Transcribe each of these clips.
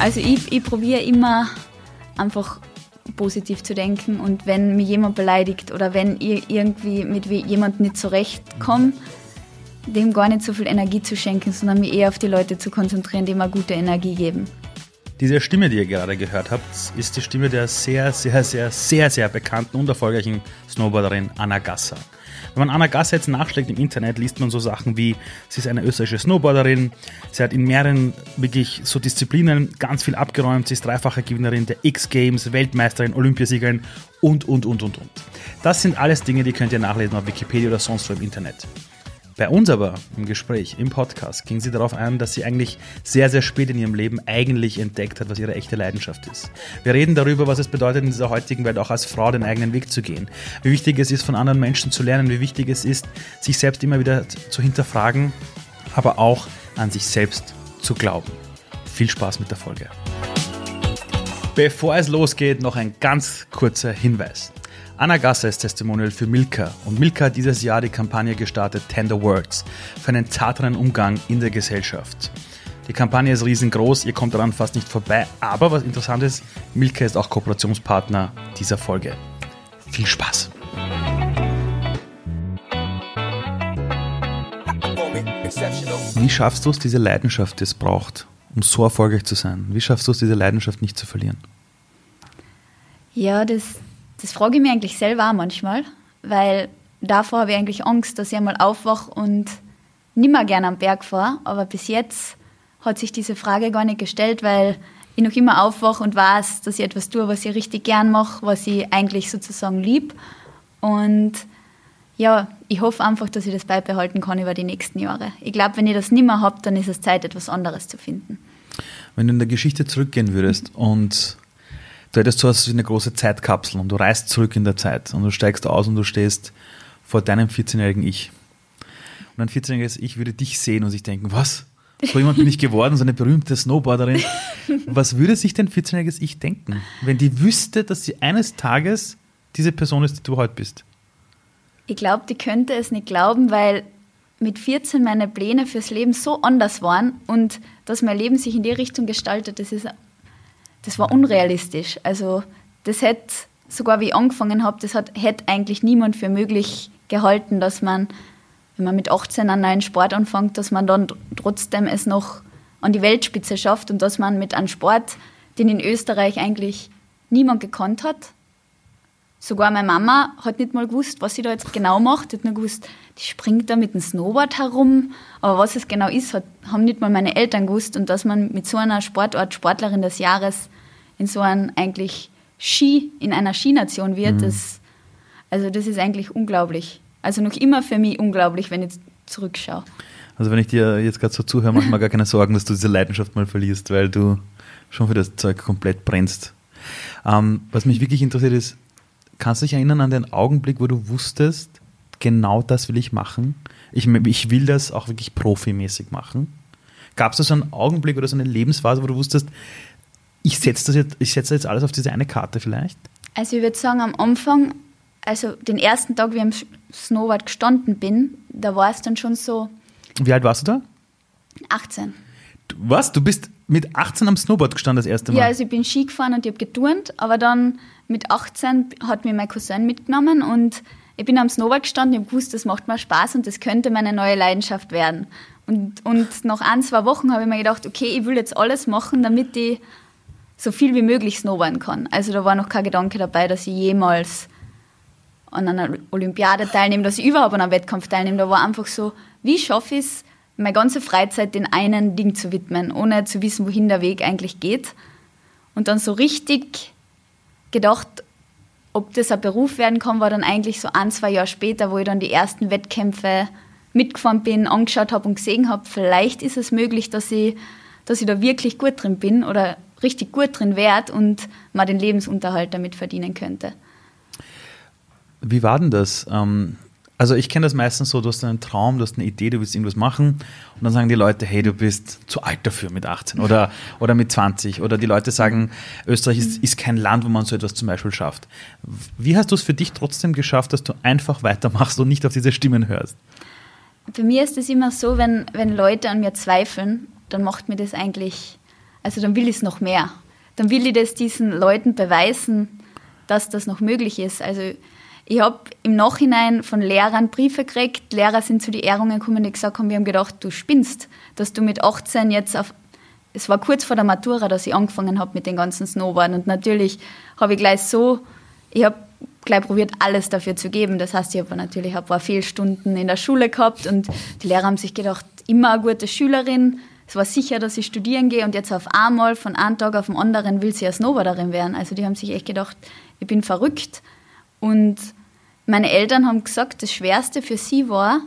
Also ich, ich probiere immer einfach positiv zu denken und wenn mich jemand beleidigt oder wenn ich irgendwie mit jemandem nicht zurechtkomme, dem gar nicht so viel Energie zu schenken, sondern mich eher auf die Leute zu konzentrieren, die mir gute Energie geben. Diese Stimme, die ihr gerade gehört habt, ist die Stimme der sehr, sehr, sehr, sehr, sehr bekannten und erfolgreichen Snowboarderin Anna Gasser. Wenn man Anna Gasser jetzt nachschlägt im Internet, liest man so Sachen wie, sie ist eine österreichische Snowboarderin, sie hat in mehreren wirklich so Disziplinen ganz viel abgeräumt, sie ist dreifache Gewinnerin der X-Games, Weltmeisterin, Olympiasiegerin und, und, und, und, und. Das sind alles Dinge, die könnt ihr nachlesen auf Wikipedia oder sonst wo im Internet. Bei uns aber im Gespräch, im Podcast, ging sie darauf ein, dass sie eigentlich sehr, sehr spät in ihrem Leben eigentlich entdeckt hat, was ihre echte Leidenschaft ist. Wir reden darüber, was es bedeutet, in dieser heutigen Welt auch als Frau den eigenen Weg zu gehen. Wie wichtig es ist, von anderen Menschen zu lernen, wie wichtig es ist, sich selbst immer wieder zu hinterfragen, aber auch an sich selbst zu glauben. Viel Spaß mit der Folge. Bevor es losgeht, noch ein ganz kurzer Hinweis. Anna Gasser ist Testimonial für Milka und Milka hat dieses Jahr die Kampagne gestartet Tender Words für einen zarteren Umgang in der Gesellschaft. Die Kampagne ist riesengroß, ihr kommt daran fast nicht vorbei, aber was interessant ist, Milka ist auch Kooperationspartner dieser Folge. Viel Spaß! Wie schaffst du es, diese Leidenschaft, die es braucht, um so erfolgreich zu sein? Wie schaffst du es, diese Leidenschaft nicht zu verlieren? Ja, das, das frage ich mich eigentlich selber auch manchmal, weil davor habe ich eigentlich Angst, dass ich einmal aufwache und nicht mehr gerne am Berg fahre. Aber bis jetzt hat sich diese Frage gar nicht gestellt, weil ich noch immer aufwache und weiß, dass ich etwas tue, was ich richtig gern mache, was ich eigentlich sozusagen lieb. Und ja, ich hoffe einfach, dass ich das beibehalten kann über die nächsten Jahre. Ich glaube, wenn ich das nicht mehr habe, dann ist es Zeit, etwas anderes zu finden. Wenn du in der Geschichte zurückgehen würdest und du hättest so eine große Zeitkapsel und du reist zurück in der Zeit und du steigst aus und du stehst vor deinem 14-jährigen Ich. Und ein 14-jähriges Ich würde dich sehen und sich denken, was? So jemand bin ich geworden, so eine berühmte Snowboarderin. Was würde sich dein 14-jähriges Ich denken, wenn die wüsste, dass sie eines Tages diese Person ist, die du heute bist? Ich glaube, die könnte es nicht glauben, weil mit 14 meine Pläne fürs Leben so anders waren und dass mein Leben sich in die Richtung gestaltet, das ist das war unrealistisch. Also das hätte, sogar wie ich angefangen habe, das hätte eigentlich niemand für möglich gehalten, dass man, wenn man mit 18 einen neuen Sport anfängt, dass man dann trotzdem es noch an die Weltspitze schafft und dass man mit einem Sport, den in Österreich eigentlich niemand gekannt hat, Sogar meine Mama hat nicht mal gewusst, was sie da jetzt genau macht. Die hat nur gewusst, die springt da mit dem Snowboard herum. Aber was es genau ist, hat, haben nicht mal meine Eltern gewusst. Und dass man mit so einer Sportart Sportlerin des Jahres in so einem eigentlich Ski, in einer Skination wird, mhm. das, also das ist eigentlich unglaublich. Also noch immer für mich unglaublich, wenn ich zurückschaue. Also wenn ich dir jetzt gerade so zuhöre, mache ich mir gar keine Sorgen, dass du diese Leidenschaft mal verlierst, weil du schon für das Zeug komplett brennst. Ähm, was mich wirklich interessiert ist, Kannst du dich erinnern an den Augenblick, wo du wusstest, genau das will ich machen? Ich, ich will das auch wirklich profimäßig machen. Gab es da so einen Augenblick oder so eine Lebensphase, wo du wusstest, ich setze das jetzt, ich setze jetzt alles auf diese eine Karte vielleicht? Also ich würde sagen, am Anfang, also den ersten Tag, wie ich am Snowboard gestanden bin, da war es dann schon so. Wie alt warst du da? 18. Was? Du bist mit 18 am Snowboard gestanden das erste Mal? Ja, also ich bin Ski gefahren und ich habe geturnt, aber dann mit 18 hat mir mein Cousin mitgenommen und ich bin am Snowboard gestanden, ich habe gewusst, das macht mir Spaß und das könnte meine neue Leidenschaft werden. Und, und nach ein, zwei Wochen habe ich mir gedacht, okay, ich will jetzt alles machen, damit ich so viel wie möglich snowboarden kann. Also da war noch kein Gedanke dabei, dass ich jemals an einer Olympiade teilnehme, dass ich überhaupt an einem Wettkampf teilnehme. Da war einfach so, wie schaffe ich es, meine ganze Freizeit den einen Ding zu widmen, ohne zu wissen, wohin der Weg eigentlich geht. Und dann so richtig gedacht, ob das ein Beruf werden kann, war dann eigentlich so ein, zwei Jahre später, wo ich dann die ersten Wettkämpfe mitgefahren bin, angeschaut habe und gesehen habe, vielleicht ist es möglich, dass ich, dass ich da wirklich gut drin bin oder richtig gut drin werde und mal den Lebensunterhalt damit verdienen könnte. Wie war denn das? Ähm, also ich kenne das meistens so, du hast einen Traum, du hast eine Idee, du willst irgendwas machen und dann sagen die Leute, hey, du bist zu alt dafür mit 18 oder, oder mit 20 oder die Leute sagen, Österreich ist, ist kein Land, wo man so etwas zum Beispiel schafft. Wie hast du es für dich trotzdem geschafft, dass du einfach weitermachst und nicht auf diese Stimmen hörst? Bei mir ist es immer so, wenn, wenn Leute an mir zweifeln, dann macht mir das eigentlich Also dann will ich es noch mehr. Dann will ich das diesen Leuten beweisen, dass das noch möglich ist. Also ich habe im Nachhinein von Lehrern Briefe gekriegt. Lehrer sind zu den Ehrungen gekommen, die gesagt haben, wir haben gedacht, du spinnst, dass du mit 18 jetzt auf. Es war kurz vor der Matura, dass ich angefangen habe mit den ganzen Snowboarden. Und natürlich habe ich gleich so, ich habe gleich probiert, alles dafür zu geben. Das heißt, ich habe natürlich ein paar Fehlstunden in der Schule gehabt und die Lehrer haben sich gedacht, immer eine gute Schülerin. Es war sicher, dass ich studieren gehe und jetzt auf einmal von einem Tag auf den anderen will sie ja Snowboarderin werden. Also die haben sich echt gedacht, ich bin verrückt. Und meine Eltern haben gesagt, das Schwerste für sie war,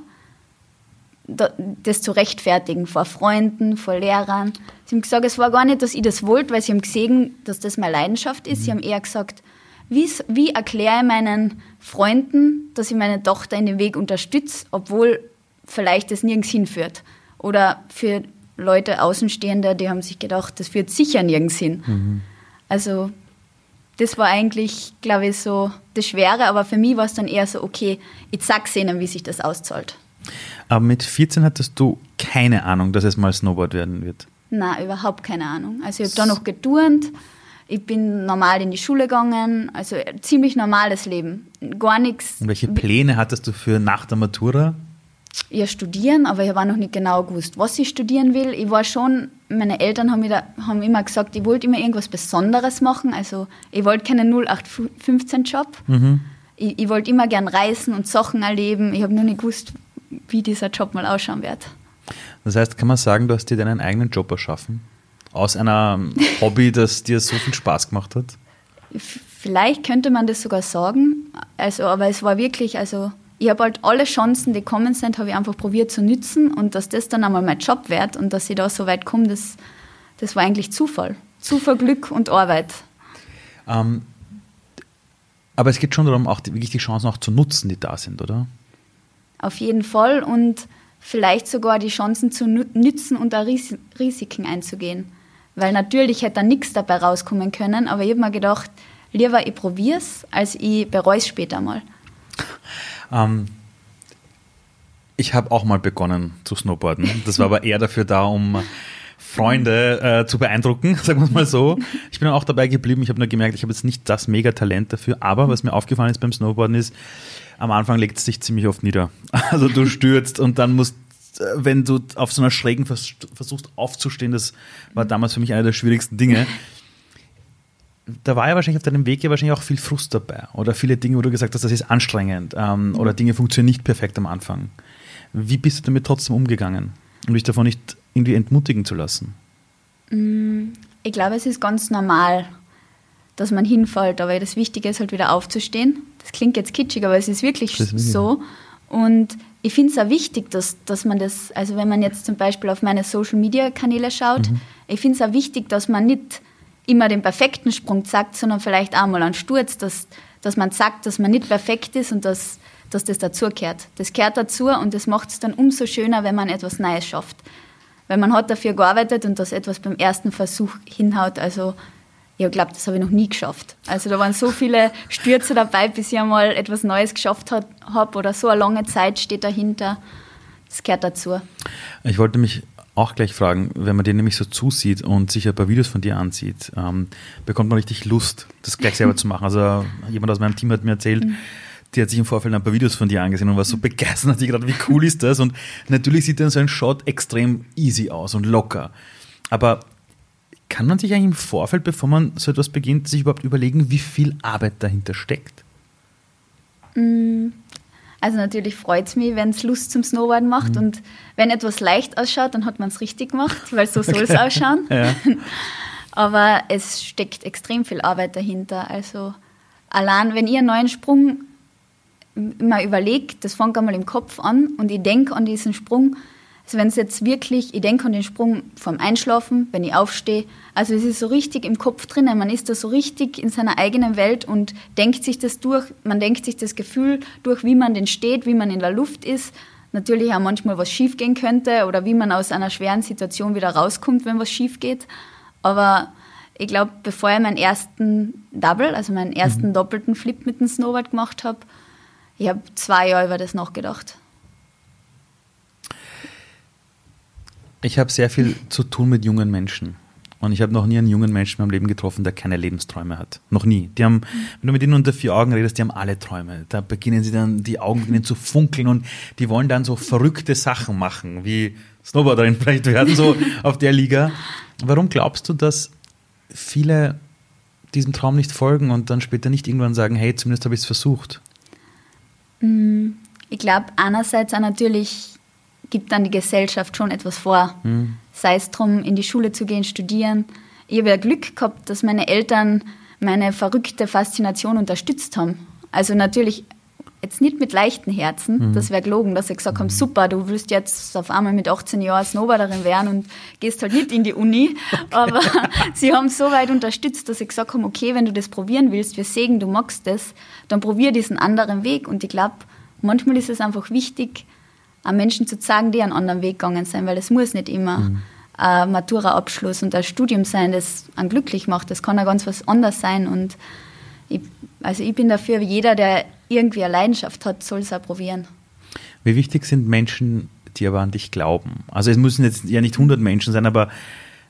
das zu rechtfertigen vor Freunden, vor Lehrern. Sie haben gesagt, es war gar nicht, dass ich das wollte, weil sie haben gesehen, dass das meine Leidenschaft ist. Sie haben eher gesagt, wie, wie erkläre ich meinen Freunden, dass ich meine Tochter in dem Weg unterstütze, obwohl vielleicht das nirgends hinführt. Oder für Leute Außenstehende, die haben sich gedacht, das führt sicher nirgends hin. Mhm. Also das war eigentlich, glaube ich, so das Schwere, aber für mich war es dann eher so, okay, ich sag's ihnen, wie sich das auszahlt. Aber mit 14 hattest du keine Ahnung, dass es mal Snowboard werden wird? Nein, überhaupt keine Ahnung. Also ich habe da noch geturnt, ich bin normal in die Schule gegangen, also ziemlich normales Leben, gar nichts. Und welche Pläne hattest du für nach der Matura? Ja, studieren, aber ich habe auch noch nicht genau gewusst, was ich studieren will. Ich war schon, meine Eltern haben, da, haben immer gesagt, ich wollte immer irgendwas Besonderes machen. Also ich wollte keinen 0815-Job. Mhm. Ich, ich wollte immer gern reisen und Sachen erleben. Ich habe nur nicht gewusst, wie dieser Job mal ausschauen wird. Das heißt, kann man sagen, du hast dir deinen eigenen Job erschaffen? Aus einem Hobby, das dir so viel Spaß gemacht hat? Vielleicht könnte man das sogar sagen. Also, aber es war wirklich, also ich habe halt alle Chancen, die kommen sind, habe ich einfach probiert zu nützen und dass das dann einmal mein Job wird und dass ich da so weit komme, das, das war eigentlich Zufall. Zufall, Glück und Arbeit. Ähm, aber es geht schon darum, auch die, wirklich die Chancen auch zu nutzen, die da sind, oder? Auf jeden Fall und vielleicht sogar die Chancen zu nützen und da Risiken einzugehen. Weil natürlich hätte da nichts dabei rauskommen können, aber ich habe mir gedacht, lieber ich probiere es, als ich bereue es später mal. Ähm, ich habe auch mal begonnen zu snowboarden. Das war aber eher dafür da, um Freunde äh, zu beeindrucken, sagen wir mal so. Ich bin auch dabei geblieben. Ich habe nur gemerkt, ich habe jetzt nicht das Mega-Talent dafür. Aber was mir aufgefallen ist beim Snowboarden ist, am Anfang legt es sich ziemlich oft nieder. Also du stürzt und dann musst äh, wenn du auf so einer schrägen versuchst aufzustehen, das war damals für mich einer der schwierigsten Dinge da war ja wahrscheinlich auf deinem Weg ja wahrscheinlich auch viel Frust dabei oder viele Dinge, wo du gesagt hast, das ist anstrengend ähm, mhm. oder Dinge funktionieren nicht perfekt am Anfang. Wie bist du damit trotzdem umgegangen, um dich davon nicht irgendwie entmutigen zu lassen? Mm, ich glaube, es ist ganz normal, dass man hinfällt, aber das Wichtige ist halt wieder aufzustehen. Das klingt jetzt kitschig, aber es ist wirklich ist so. Und ich finde es auch wichtig, dass, dass man das, also wenn man jetzt zum Beispiel auf meine Social-Media-Kanäle schaut, mhm. ich finde es auch wichtig, dass man nicht immer den perfekten Sprung sagt, sondern vielleicht auch mal einen Sturz, dass, dass man sagt, dass man nicht perfekt ist und dass, dass das dazugehört. Das gehört dazu und das macht es dann umso schöner, wenn man etwas Neues schafft. Weil man hat dafür gearbeitet und das etwas beim ersten Versuch hinhaut. Also ich glaube, das habe ich noch nie geschafft. Also da waren so viele Stürze dabei, bis ich einmal etwas Neues geschafft habe oder so eine lange Zeit steht dahinter. Das gehört dazu. Ich wollte mich auch gleich fragen, wenn man dir nämlich so zusieht und sich ein paar Videos von dir ansieht, ähm, bekommt man richtig Lust, das gleich selber zu machen. Also jemand aus meinem Team hat mir erzählt, mhm. die hat sich im Vorfeld ein paar Videos von dir angesehen und war so begeistert, hat sich gedacht, wie cool ist das? Und natürlich sieht dann so ein Shot extrem easy aus und locker. Aber kann man sich eigentlich im Vorfeld, bevor man so etwas beginnt, sich überhaupt überlegen, wie viel Arbeit dahinter steckt? Also natürlich freut es mich, wenn es Lust zum Snowboarden macht. Mhm. Und wenn etwas leicht ausschaut, dann hat man es richtig gemacht, weil so soll es ausschauen. Ja. Aber es steckt extrem viel Arbeit dahinter. Also allein, wenn ihr einen neuen Sprung mal überlegt, das fängt einmal im Kopf an und ich denke an diesen Sprung, also wenn es jetzt wirklich, ich denke an den Sprung vom Einschlafen, wenn ich aufstehe, also es ist so richtig im Kopf drinnen, man ist da so richtig in seiner eigenen Welt und denkt sich das durch, man denkt sich das Gefühl durch, wie man denn steht, wie man in der Luft ist, natürlich auch manchmal was schief gehen könnte oder wie man aus einer schweren Situation wieder rauskommt, wenn was schief geht, aber ich glaube, bevor ich meinen ersten Double, also meinen ersten mhm. doppelten Flip mit dem Snowboard gemacht habe, ich habe zwei Jahre über das nachgedacht. Ich habe sehr viel zu tun mit jungen Menschen. Und ich habe noch nie einen jungen Menschen in meinem Leben getroffen, der keine Lebensträume hat. Noch nie. Die haben, wenn du mit ihnen unter vier Augen redest, die haben alle Träume. Da beginnen sie dann, die Augen beginnen zu funkeln und die wollen dann so verrückte Sachen machen, wie Snowboarderin vielleicht werden, so auf der Liga. Warum glaubst du, dass viele diesem Traum nicht folgen und dann später nicht irgendwann sagen, hey, zumindest habe ich es versucht? Mm, ich glaube, einerseits natürlich gibt dann die Gesellschaft schon etwas vor. Mhm. Sei es darum, in die Schule zu gehen, studieren. Ich habe ja Glück gehabt, dass meine Eltern meine verrückte Faszination unterstützt haben. Also natürlich jetzt nicht mit leichten Herzen, mhm. das wäre gelogen, dass sie gesagt haben, super, du willst jetzt auf einmal mit 18 Jahren Snowboarderin werden und gehst halt nicht in die Uni. Okay. Aber sie haben so weit unterstützt, dass sie gesagt haben, okay, wenn du das probieren willst, wir sehen, du magst das, dann probier diesen anderen Weg. Und ich glaube, manchmal ist es einfach wichtig, an Menschen zu zeigen, die einen anderen Weg gegangen sind, weil es muss nicht immer mhm. ein Matura-Abschluss und ein Studium sein, das einen glücklich macht. Das kann ja ganz was anderes sein und ich, also ich bin dafür, jeder, der irgendwie eine Leidenschaft hat, soll es auch probieren. Wie wichtig sind Menschen, die aber an dich glauben? Also es müssen jetzt ja nicht 100 Menschen sein, aber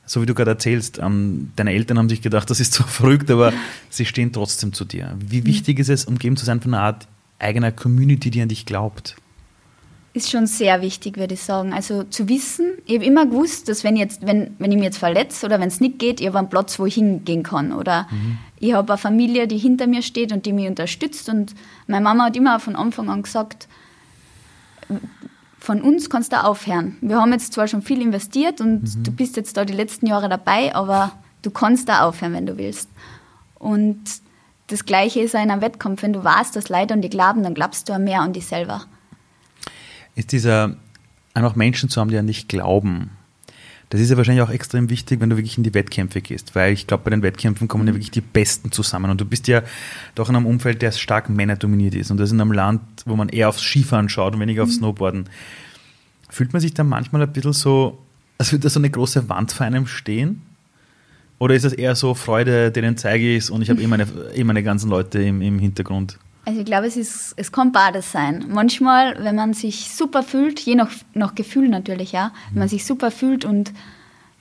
so wie du gerade erzählst, ähm, deine Eltern haben sich gedacht, das ist zwar verrückt, aber sie stehen trotzdem zu dir. Wie mhm. wichtig ist es, umgeben zu sein von einer Art eigener Community, die an dich glaubt? Ist schon sehr wichtig, würde ich sagen. Also zu wissen, ich habe immer gewusst, dass wenn, jetzt, wenn, wenn ich mich jetzt verletze oder wenn es nicht geht, ich habe einen Platz, wo ich hingehen kann. Oder mhm. ich habe eine Familie, die hinter mir steht und die mich unterstützt. Und meine Mama hat immer von Anfang an gesagt, von uns kannst du aufhören. Wir haben jetzt zwar schon viel investiert und mhm. du bist jetzt da die letzten Jahre dabei, aber du kannst da aufhören, wenn du willst. Und das Gleiche ist auch in einem Wettkampf. Wenn du weißt, dass Leute an dich glauben, dann glaubst du auch mehr an dich selber ist dieser, einfach Menschen zu haben, die an dich glauben. Das ist ja wahrscheinlich auch extrem wichtig, wenn du wirklich in die Wettkämpfe gehst, weil ich glaube, bei den Wettkämpfen kommen ja wirklich die Besten zusammen. Und du bist ja doch in einem Umfeld, der stark männerdominiert ist. Und das in einem Land, wo man eher aufs Skifahren schaut und weniger aufs mhm. Snowboarden. Fühlt man sich da manchmal ein bisschen so, als würde da so eine große Wand vor einem stehen? Oder ist das eher so Freude, denen zeige ich es und ich habe eh meine, eh meine ganzen Leute im, im Hintergrund? Also ich glaube, es, ist, es kann beides sein. Manchmal, wenn man sich super fühlt, je nach, nach Gefühl natürlich, ja, wenn man sich super fühlt und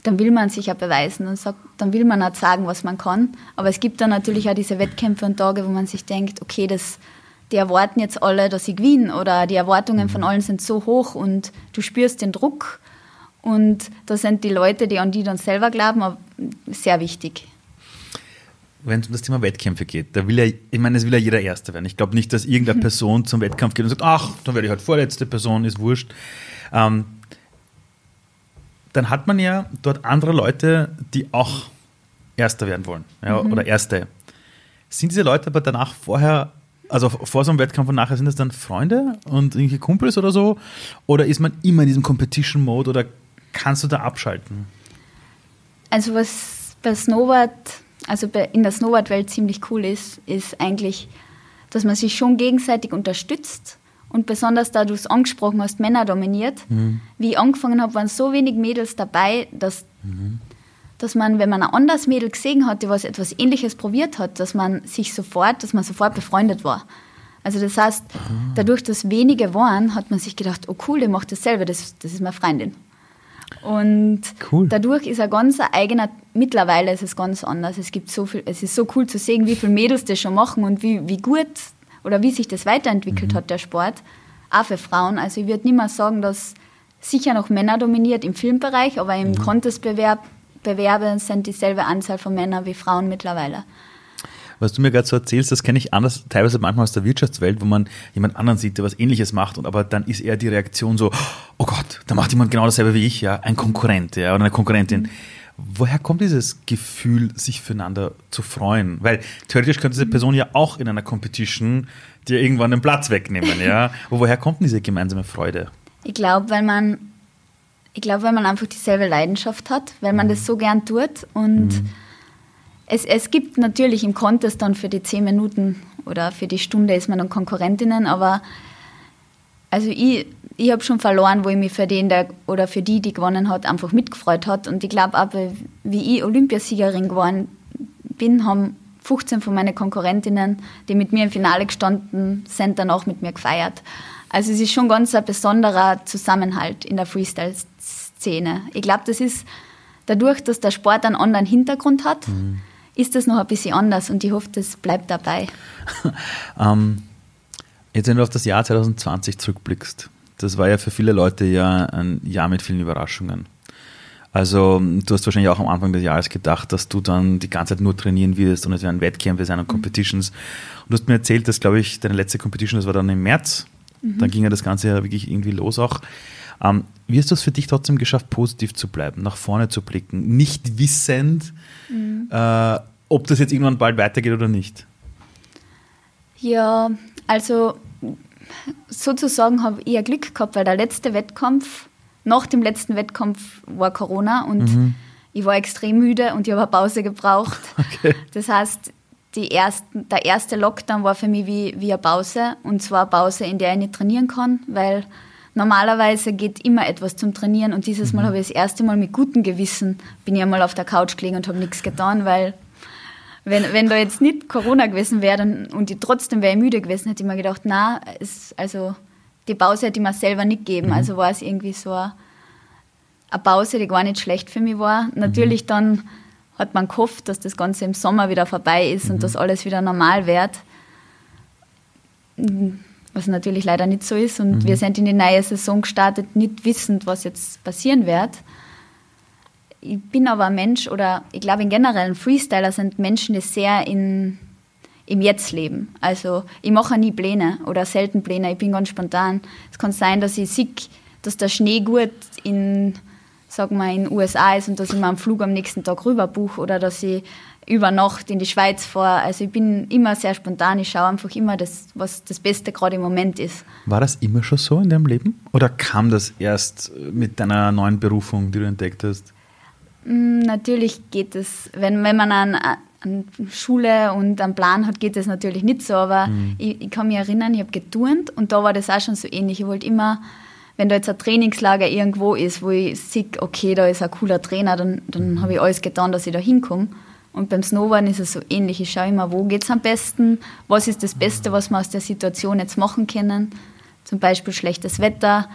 dann will man sich ja beweisen und sagt, dann will man auch sagen, was man kann. Aber es gibt dann natürlich auch diese Wettkämpfe und Tage, wo man sich denkt, okay, das, die erwarten jetzt alle, dass ich gewinne oder die Erwartungen von allen sind so hoch und du spürst den Druck und da sind die Leute, die an die dann selber glauben, sehr wichtig wenn es um das Thema Wettkämpfe geht, da will ja, ich meine, es will ja jeder Erster werden. Ich glaube nicht, dass irgendeine Person zum Wettkampf geht und sagt, ach, dann werde ich halt vorletzte Person, ist wurscht. Ähm, dann hat man ja dort andere Leute, die auch Erster werden wollen ja, mhm. oder Erste. Sind diese Leute aber danach vorher, also vor so einem Wettkampf und nachher, sind das dann Freunde und irgendwelche Kumpels oder so? Oder ist man immer in diesem Competition-Mode oder kannst du da abschalten? Also was bei Snowboard also in der Snowboard-Welt ziemlich cool ist, ist eigentlich, dass man sich schon gegenseitig unterstützt. Und besonders da du es angesprochen hast, Männer dominiert. Mhm. Wie ich angefangen habe, waren so wenig Mädels dabei, dass, mhm. dass man, wenn man ein anderes Mädel gesehen hat, die was etwas Ähnliches probiert hat, dass man sich sofort, dass man sofort befreundet war. Also das heißt, ah. dadurch, dass wenige waren, hat man sich gedacht, oh cool, der macht dasselbe, das, das ist meine Freundin. Und cool. dadurch ist ein ganz eigener, mittlerweile ist es ganz anders. Es gibt so viel, es ist so cool zu sehen, wie viele Mädels das schon machen und wie, wie gut oder wie sich das weiterentwickelt mhm. hat, der Sport. Auch für Frauen. Also ich würde nicht mal sagen, dass sicher noch Männer dominiert im Filmbereich, aber im mhm. Contestbewerb Bewerbe sind dieselbe Anzahl von Männern wie Frauen mittlerweile. Was du mir gerade so erzählst, das kenne ich anders, teilweise manchmal aus der Wirtschaftswelt, wo man jemand anderen sieht, der was ähnliches macht, und aber dann ist eher die Reaktion so, oh Gott, da macht jemand genau dasselbe wie ich, ja, ein Konkurrent, ja, oder eine Konkurrentin. Mhm. Woher kommt dieses Gefühl, sich füreinander zu freuen? Weil theoretisch könnte diese Person ja auch in einer Competition dir irgendwann den Platz wegnehmen, ja. woher kommt denn diese gemeinsame Freude? Ich glaube, weil man, ich glaube, weil man einfach dieselbe Leidenschaft hat, weil man mhm. das so gern tut und mhm es, es gibt natürlich im Contest dann für die zehn Minuten oder für die Stunde ist man dann Konkurrentinnen, aber also ich, ich habe schon verloren, wo ich mich für den der, oder für die, die gewonnen hat, einfach mitgefreut hat. Und ich glaube auch, wie ich Olympiasiegerin geworden bin, haben 15 von meinen Konkurrentinnen, die mit mir im Finale gestanden sind, dann auch mit mir gefeiert. Also es ist schon ganz ein besonderer Zusammenhalt in der Freestyle-Szene. Ich glaube, das ist dadurch, dass der Sport einen anderen Hintergrund hat, mhm. Ist das noch ein bisschen anders und ich hoffe, das bleibt dabei. ähm, jetzt, wenn du auf das Jahr 2020 zurückblickst, das war ja für viele Leute ja ein Jahr mit vielen Überraschungen. Also du hast wahrscheinlich auch am Anfang des Jahres gedacht, dass du dann die ganze Zeit nur trainieren wirst und es werden Wettkämpfe sein und mhm. Competitions. Und du hast mir erzählt, dass, glaube ich, deine letzte Competition, das war dann im März. Mhm. Dann ging ja das Ganze ja wirklich irgendwie los auch. Ähm, wie hast du es für dich trotzdem geschafft, positiv zu bleiben, nach vorne zu blicken, nicht wissend, mhm. äh, ob das jetzt irgendwann bald weitergeht oder nicht? Ja, also sozusagen habe ich ja Glück gehabt, weil der letzte Wettkampf nach dem letzten Wettkampf war Corona und mhm. ich war extrem müde und ich habe eine Pause gebraucht. Okay. Das heißt, die ersten, der erste Lockdown war für mich wie, wie eine Pause und zwar eine Pause, in der ich nicht trainieren kann, weil normalerweise geht immer etwas zum Trainieren und dieses Mal mhm. habe ich das erste Mal mit gutem Gewissen bin ich einmal auf der Couch gelegen und habe nichts getan, weil wenn, wenn da jetzt nicht Corona gewesen wäre und ich trotzdem wäre müde gewesen, hätte ich mir gedacht, na, also die Pause hätte ich mir selber nicht gegeben. Mhm. Also war es irgendwie so eine, Pause, die gar nicht schlecht für mich war. Natürlich mhm. dann hat man gehofft, dass das Ganze im Sommer wieder vorbei ist mhm. und dass alles wieder normal wird. Was natürlich leider nicht so ist. Und mhm. wir sind in die neue Saison gestartet, nicht wissend, was jetzt passieren wird. Ich bin aber ein Mensch, oder ich glaube in generell, Freestyler sind Menschen, die sehr in im Jetzt leben. Also ich mache nie Pläne oder selten Pläne, ich bin ganz spontan. Es kann sein, dass ich sehe, dass der Schnee gut in, sag mal, in den USA ist und dass ich mir einen Flug am nächsten Tag rüber buche oder dass ich über Nacht in die Schweiz fahre. Also ich bin immer sehr spontan, ich schaue einfach immer, das, was das Beste gerade im Moment ist. War das immer schon so in deinem Leben? Oder kam das erst mit deiner neuen Berufung, die du entdeckt hast? Mm, natürlich geht es, wenn, wenn man an, an Schule und einen Plan hat, geht das natürlich nicht so, aber mhm. ich, ich, kann mich erinnern, ich habe geturnt und da war das auch schon so ähnlich. Ich wollte immer, wenn da jetzt ein Trainingslager irgendwo ist, wo ich sehe, okay, da ist ein cooler Trainer, dann, dann mhm. habe ich alles getan, dass ich da hinkomme. Und beim Snowboarden ist es so ähnlich. Ich schaue immer, wo geht es am besten, was ist das Beste, was wir aus der Situation jetzt machen können. Zum Beispiel schlechtes Wetter,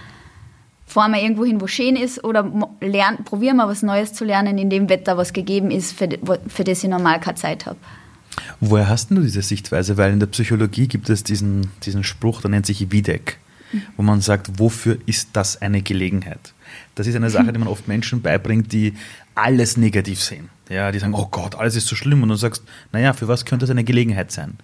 fahren wir irgendwo hin, wo schön ist, oder lernen, probieren wir was Neues zu lernen in dem Wetter, was gegeben ist, für, für das ich normal keine Zeit habe. Woher hast du diese Sichtweise? Weil in der Psychologie gibt es diesen, diesen Spruch, der nennt sich Wiedek, wo man sagt, wofür ist das eine Gelegenheit? Das ist eine Sache, die man oft Menschen beibringt, die alles negativ sehen. Ja, die sagen, oh Gott, alles ist so schlimm. Und du sagst, naja, für was könnte das eine Gelegenheit sein?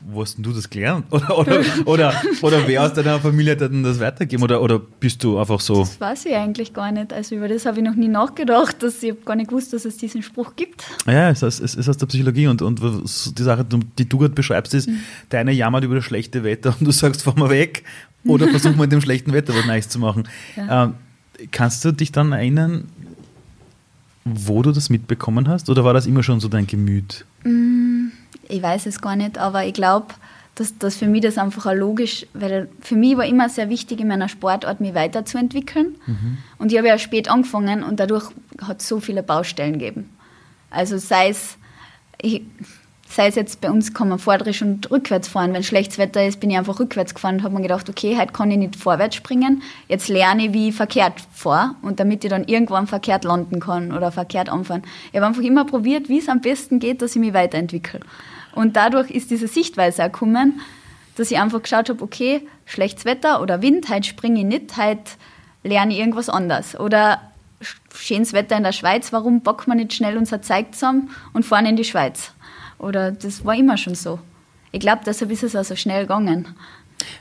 Wo hast du das gelernt? Oder, oder, oder, oder wer aus deiner Familie hat denn das weitergegeben? Oder, oder bist du einfach so? Das weiß ich eigentlich gar nicht. Also über das habe ich noch nie nachgedacht. Dass ich habe gar nicht gewusst, dass es diesen Spruch gibt. Ja, es ist, es ist aus der Psychologie. Und, und die Sache, die du gerade beschreibst, ist, mhm. der eine jammert über das schlechte Wetter und du sagst, fahr mal weg. Oder versuch mal in dem schlechten Wetter was Neues zu machen. Ja. Ähm, kannst du dich dann erinnern, wo du das mitbekommen hast? Oder war das immer schon so dein Gemüt? Mm, ich weiß es gar nicht, aber ich glaube, dass, dass für mich das einfach auch logisch, weil für mich war immer sehr wichtig, in meiner Sportart mich weiterzuentwickeln. Mhm. Und ich habe ja spät angefangen und dadurch hat es so viele Baustellen gegeben. Also sei es, ich, sei es jetzt bei uns kann man vorderisch und rückwärts fahren. Wenn schlechtes Wetter ist, bin ich einfach rückwärts gefahren und habe mir gedacht, okay, heute kann ich nicht vorwärts springen. Jetzt lerne ich, wie ich verkehrt fahre und damit ich dann irgendwann verkehrt landen kann oder verkehrt anfahren. Ich habe einfach immer probiert, wie es am besten geht, dass ich mich weiterentwickle. Und dadurch ist diese Sichtweise auch gekommen, dass ich einfach geschaut habe, okay, schlechtes Wetter oder Wind, heute springe ich nicht, heute lerne ich irgendwas anderes. Oder schönes Wetter in der Schweiz, warum bocken wir nicht schnell unser Zeug zusammen und fahren in die Schweiz? Oder das war immer schon so. Ich glaube, deshalb ist es auch so schnell gegangen.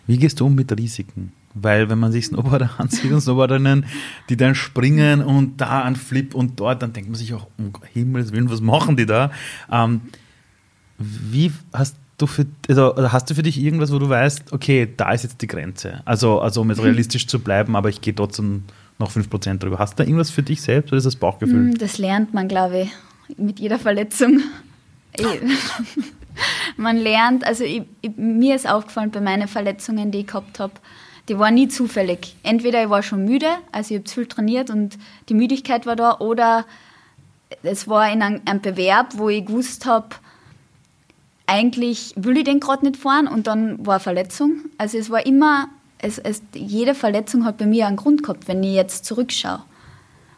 Wie gehst du um mit Risiken? Weil wenn man sich Snowboarder ansieht und Snowboarderinnen, die dann springen und da ein Flip und dort, dann denkt man sich auch, um Himmels Willen, was machen die da? Ähm, wie hast du für, also hast du für dich irgendwas, wo du weißt, okay, da ist jetzt die Grenze? Also, also um jetzt realistisch zu bleiben, aber ich gehe trotzdem noch 5% drüber. Hast du da irgendwas für dich selbst oder ist das Bauchgefühl? Hm, das lernt man, glaube ich, mit jeder Verletzung. man lernt, also ich, ich, mir ist aufgefallen bei meinen Verletzungen, die ich gehabt habe, die waren nie zufällig. Entweder ich war schon müde, also ich habe viel trainiert und die Müdigkeit war da, oder es war in einem, einem Bewerb, wo ich gewusst habe, eigentlich will ich den gerade nicht fahren und dann war Verletzung. Also es war immer, es, es, jede Verletzung hat bei mir einen Grund gehabt, wenn ich jetzt zurückschaue.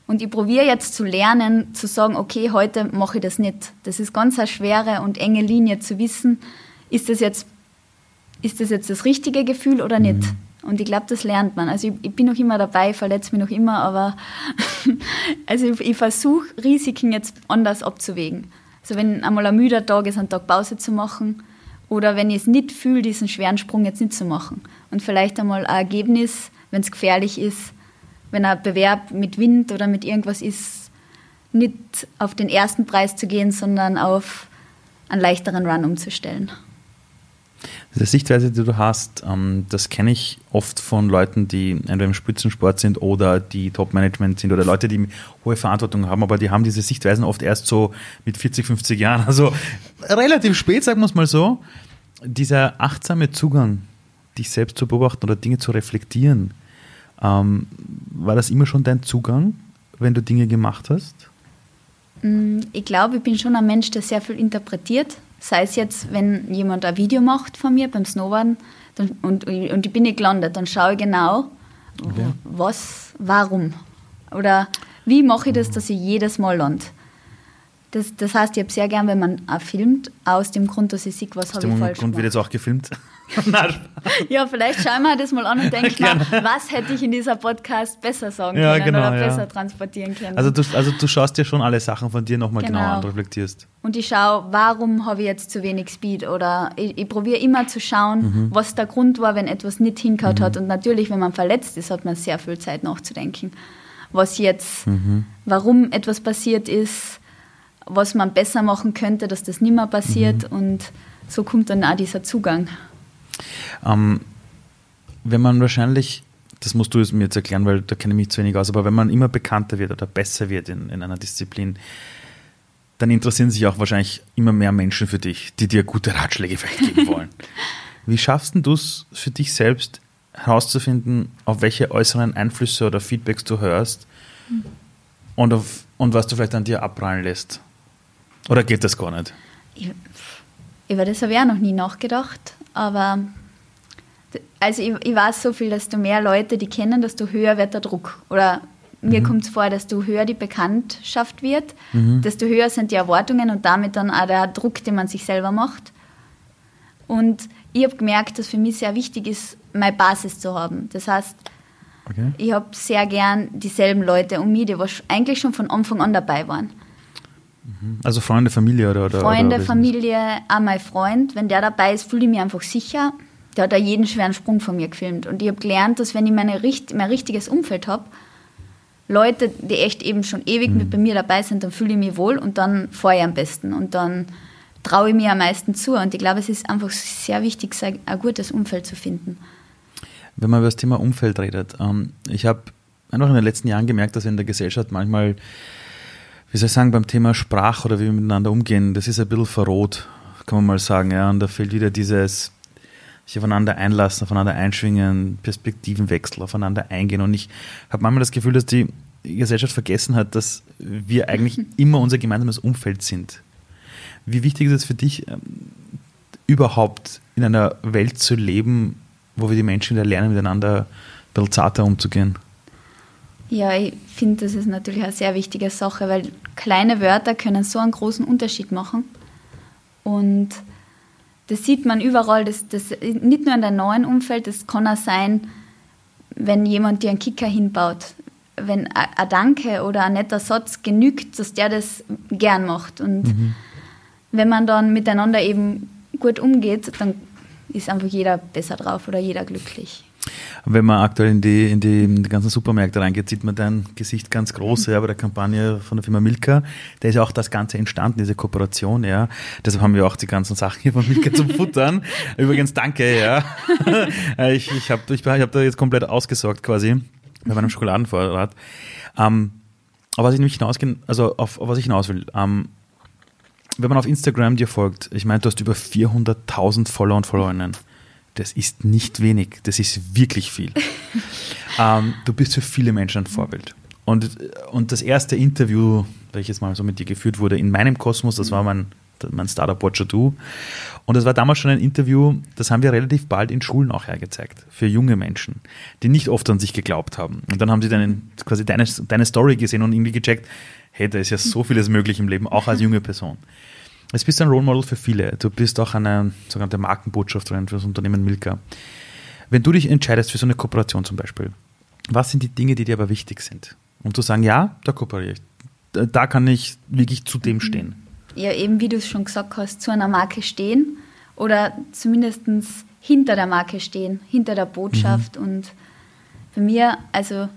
Und ich probiere jetzt zu lernen, zu sagen, okay, heute mache ich das nicht. Das ist ganz eine schwere und enge Linie zu wissen, ist das jetzt, ist das, jetzt das richtige Gefühl oder nicht. Mhm. Und ich glaube, das lernt man. Also ich, ich, bin noch immer dabei, verletze mich noch immer, aber also ich, ich versuche Risiken jetzt anders abzuwägen. Also wenn einmal ein müder Tag ist, einen Tag Pause zu machen oder wenn ich es nicht fühle, diesen schweren Sprung jetzt nicht zu machen. Und vielleicht einmal ein Ergebnis, wenn es gefährlich ist, wenn ein Bewerb mit Wind oder mit irgendwas ist, nicht auf den ersten Preis zu gehen, sondern auf einen leichteren Run umzustellen. Diese Sichtweise, die du hast, ähm, das kenne ich oft von Leuten, die entweder im Spitzensport sind oder die Top-Management sind oder Leute, die hohe Verantwortung haben, aber die haben diese Sichtweisen oft erst so mit 40, 50 Jahren. Also relativ spät, sagen wir es mal so. Dieser achtsame Zugang, dich selbst zu beobachten oder Dinge zu reflektieren, ähm, war das immer schon dein Zugang, wenn du Dinge gemacht hast? Mm, ich glaube, ich bin schon ein Mensch, der sehr viel interpretiert Sei es jetzt, wenn jemand ein Video macht von mir beim Snowboarden dann, und, und ich bin nicht gelandet, dann schaue ich genau, okay. was, warum. Oder wie mache ich das, dass ich jedes Mal lande. Das, das heißt, ich habe sehr gern, wenn man auch filmt, aus dem Grund, dass ich sehe, was habe ich falsch gemacht. Grund wird jetzt auch gefilmt. Ja, vielleicht schauen wir das mal an und denken, mal, was hätte ich in dieser Podcast besser sagen ja, können genau, oder besser ja. transportieren können. Also du, also du schaust dir schon alle Sachen von dir nochmal genau. genau an, reflektierst. Und ich schaue, warum habe ich jetzt zu wenig Speed oder ich, ich probiere immer zu schauen, mhm. was der Grund war, wenn etwas nicht hinkaut mhm. hat. Und natürlich, wenn man verletzt ist, hat man sehr viel Zeit nachzudenken. Was jetzt, mhm. warum etwas passiert ist, was man besser machen könnte, dass das nicht mehr passiert. Mhm. Und so kommt dann auch dieser Zugang. Ähm, wenn man wahrscheinlich, das musst du mir jetzt erklären, weil da kenne ich mich zu wenig aus, aber wenn man immer bekannter wird oder besser wird in, in einer Disziplin, dann interessieren sich auch wahrscheinlich immer mehr Menschen für dich, die dir gute Ratschläge vielleicht geben wollen. Wie schaffst du es für dich selbst herauszufinden, auf welche äußeren Einflüsse oder Feedbacks du hörst mhm. und, auf, und was du vielleicht an dir abprallen lässt? Oder geht das gar nicht? Ich, über das habe ich auch noch nie nachgedacht, aber also ich, ich, weiß so viel, dass du mehr Leute die kennen, desto höher wird der Druck. Oder mir mhm. kommt es vor, desto höher die Bekanntschaft wird, mhm. desto höher sind die Erwartungen und damit dann auch der Druck, den man sich selber macht. Und ich habe gemerkt, dass für mich sehr wichtig ist, meine Basis zu haben. Das heißt, okay. ich habe sehr gern dieselben Leute um mich, die eigentlich schon von Anfang an dabei waren. Also Freunde, Familie oder? oder Freunde, oder Familie, auch mein Freund. Wenn der dabei ist, fühle ich mich einfach sicher. Der hat da jeden schweren Sprung von mir gefilmt. Und ich habe gelernt, dass wenn ich meine, mein richtiges Umfeld habe, Leute, die echt eben schon ewig mhm. mit bei mir dabei sind, dann fühle ich mich wohl und dann fahre ich am besten. Und dann traue ich mir am meisten zu. Und ich glaube, es ist einfach sehr wichtig, ein gutes Umfeld zu finden. Wenn man über das Thema Umfeld redet, ähm, ich habe einfach in den letzten Jahren gemerkt, dass in der Gesellschaft manchmal wie soll ich sagen, beim Thema Sprache oder wie wir miteinander umgehen, das ist ein bisschen verroht, kann man mal sagen. Ja. Und da fehlt wieder dieses sich aufeinander einlassen, aufeinander einschwingen, Perspektivenwechsel, aufeinander eingehen. Und ich habe manchmal das Gefühl, dass die Gesellschaft vergessen hat, dass wir eigentlich immer unser gemeinsames Umfeld sind. Wie wichtig ist es für dich, ähm, überhaupt in einer Welt zu leben, wo wir die Menschen wieder lernen, miteinander ein bisschen zarter umzugehen? Ja, ich finde, das ist natürlich eine sehr wichtige Sache, weil kleine Wörter können so einen großen Unterschied machen. Und das sieht man überall, das, das, nicht nur in deinem neuen Umfeld, das kann auch sein, wenn jemand dir einen Kicker hinbaut. Wenn ein Danke oder ein netter Satz genügt, dass der das gern macht. Und mhm. wenn man dann miteinander eben gut umgeht, dann ist einfach jeder besser drauf oder jeder glücklich. Wenn man aktuell in die, in die, in die ganzen Supermärkte reingeht, sieht man dein Gesicht ganz groß, ja, bei der Kampagne von der Firma Milka. Da ist ja auch das Ganze entstanden, diese Kooperation, ja. Deshalb haben wir auch die ganzen Sachen hier von Milka zum Futtern. Übrigens, danke, ja. Ich, ich habe ich, ich hab da jetzt komplett ausgesorgt quasi bei meinem Schokoladenvorrat. Ähm, aber was ich nämlich hinausgehen, also auf, auf was ich hinaus will, ähm, wenn man auf Instagram dir folgt, ich meine, du hast über 400.000 Follower und Followerinnen das ist nicht wenig, das ist wirklich viel. ähm, du bist für viele Menschen ein Vorbild. Und, und das erste Interview, welches mal so mit dir geführt wurde, in meinem Kosmos, das war mein mein Startup Watcher Du. Und das war damals schon ein Interview, das haben wir relativ bald in Schulen auch hergezeigt, für junge Menschen, die nicht oft an sich geglaubt haben. Und dann haben sie deinen, quasi deine, deine Story gesehen und irgendwie gecheckt, hey, da ist ja so vieles möglich im Leben, auch als junge Person. Jetzt bist du ein Role Model für viele. Du bist auch eine sogenannte Markenbotschafterin für das Unternehmen Milka. Wenn du dich entscheidest für so eine Kooperation zum Beispiel, was sind die Dinge, die dir aber wichtig sind? Um zu sagen, ja, da kooperiere ich. Da kann ich wirklich zu dem stehen. Ja, eben wie du es schon gesagt hast, zu einer Marke stehen oder zumindest hinter der Marke stehen, hinter der Botschaft. Mhm. Und bei mir, also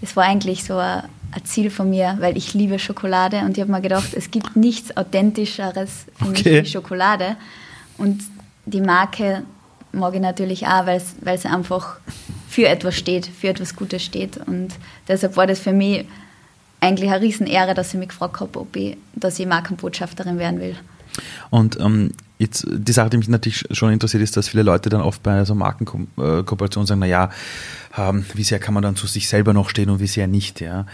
es war eigentlich so ein, ein, Ziel von mir, weil ich liebe Schokolade und ich habe mir gedacht, es gibt nichts Authentischeres für okay. mich wie Schokolade. Und die Marke mag ich natürlich auch, weil es einfach für etwas steht, für etwas Gutes steht. Und deshalb war das für mich eigentlich eine Riesenehre, dass ich mich gefragt habe, ob ich, dass ich Markenbotschafterin werden will. Und ähm, jetzt die Sache, die mich natürlich schon interessiert, ist, dass viele Leute dann oft bei so Markenkooperationen sagen, naja, ähm, wie sehr kann man dann zu sich selber noch stehen und wie sehr nicht, ja.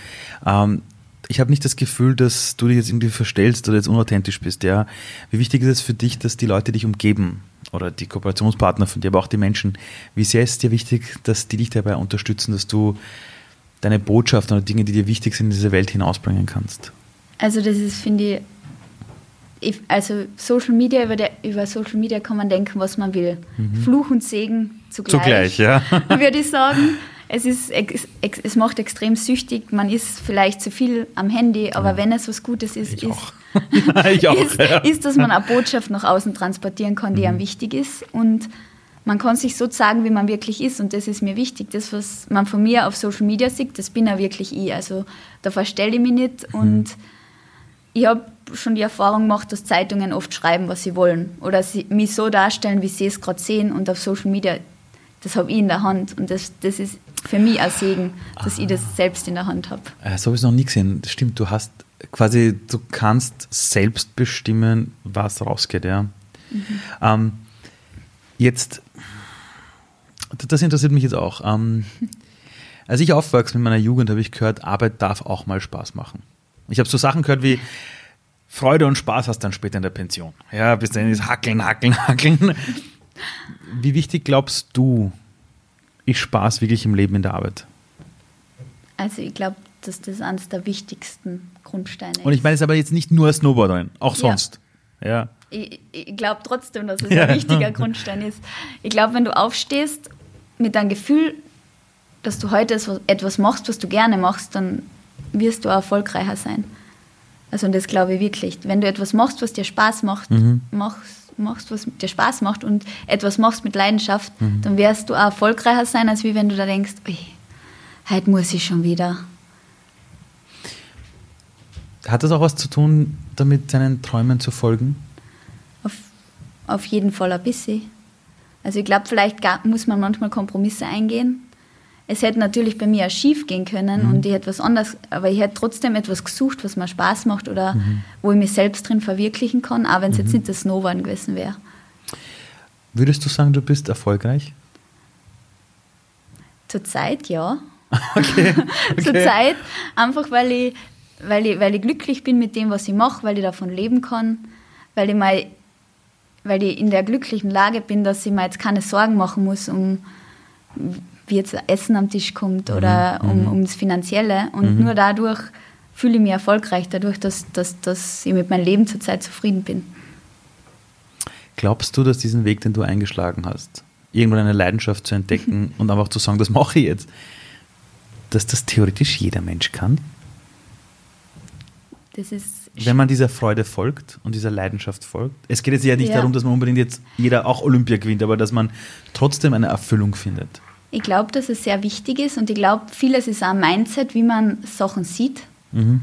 Ähm, ich habe nicht das Gefühl, dass du dich jetzt irgendwie verstellst oder jetzt unauthentisch bist, ja. Wie wichtig ist es für dich, dass die Leute dich umgeben oder die Kooperationspartner von dir, aber auch die Menschen, wie sehr ist dir wichtig, dass die dich dabei unterstützen, dass du deine Botschaft oder Dinge, die dir wichtig sind, in diese Welt hinausbringen kannst? Also das ist, finde ich, also Social Media, über, der, über Social Media kann man denken, was man will. Mhm. Fluch und Segen zugleich. Zugleich, ja. würde ich sagen. Es, ist, es macht extrem süchtig. Man ist vielleicht zu viel am Handy, aber ja. wenn es was Gutes ist, ich ist, ja, auch, ist, ja. ist, dass man eine Botschaft nach außen transportieren kann, die mhm. einem wichtig ist. Und man kann sich so sagen, wie man wirklich ist. Und das ist mir wichtig. Das, was man von mir auf Social Media sieht, das bin ja wirklich ich. Also da verstelle ich mich nicht. Mhm. Und ich habe schon die Erfahrung gemacht, dass Zeitungen oft schreiben, was sie wollen. Oder sie mich so darstellen, wie sie es gerade sehen. Und auf Social Media, das habe ich in der Hand. Und das, das ist für mich ein Segen, dass Aha. ich das selbst in der Hand habe. Äh, so habe ich es noch nie gesehen. Das stimmt, du hast quasi, du kannst selbst bestimmen, was rausgeht, ja. Mhm. Ähm, jetzt, das interessiert mich jetzt auch. Ähm, als ich aufwachse mit meiner Jugend, habe ich gehört, Arbeit darf auch mal Spaß machen. Ich habe so Sachen gehört wie Freude und Spaß hast dann später in der Pension. Ja, bis dann ist Hackeln, Hackeln, Hackeln. Wie wichtig glaubst du, ist Spaß wirklich im Leben in der Arbeit? Also ich glaube, dass das eines der wichtigsten Grundsteine ist. Und ich meine es aber jetzt nicht nur Snowboarderin, auch sonst. Ja. ja. Ich, ich glaube trotzdem, dass es ja. ein wichtiger Grundstein ist. Ich glaube, wenn du aufstehst mit deinem Gefühl, dass du heute etwas machst, was du gerne machst, dann wirst du auch erfolgreicher sein. Also und das glaube ich wirklich. Wenn du etwas machst, was dir Spaß macht, mhm. machst, machst, was dir Spaß macht und etwas machst mit Leidenschaft, mhm. dann wirst du auch erfolgreicher sein, als wie wenn du da denkst, heute muss ich schon wieder. Hat das auch was zu tun, damit deinen Träumen zu folgen? Auf, auf jeden Fall ein bisschen. Also ich glaube, vielleicht muss man manchmal Kompromisse eingehen. Es hätte natürlich bei mir auch schief gehen können mhm. und ich hätte was anderes, aber ich hätte trotzdem etwas gesucht, was mir Spaß macht oder mhm. wo ich mich selbst drin verwirklichen kann, auch wenn es mhm. jetzt nicht das Snowboarden gewesen wäre. Würdest du sagen, du bist erfolgreich? Zurzeit ja. Okay. okay. Zurzeit einfach, weil ich, weil, ich, weil ich glücklich bin mit dem, was ich mache, weil ich davon leben kann, weil ich, mal, weil ich in der glücklichen Lage bin, dass ich mir jetzt keine Sorgen machen muss, um wie jetzt Essen am Tisch kommt oder mhm. um, mhm. ums Finanzielle. Und mhm. nur dadurch fühle ich mich erfolgreich, dadurch, dass, dass, dass ich mit meinem Leben zurzeit zufrieden bin. Glaubst du, dass diesen Weg, den du eingeschlagen hast, irgendwann eine Leidenschaft zu entdecken und einfach zu sagen, das mache ich jetzt, dass das theoretisch jeder Mensch kann? Das ist wenn man dieser Freude folgt und dieser Leidenschaft folgt. Es geht jetzt ja nicht ja. darum, dass man unbedingt jetzt jeder auch Olympia gewinnt, aber dass man trotzdem eine Erfüllung findet. Ich glaube, dass es sehr wichtig ist und ich glaube, vieles ist auch ein Mindset, wie man Sachen sieht. Mhm.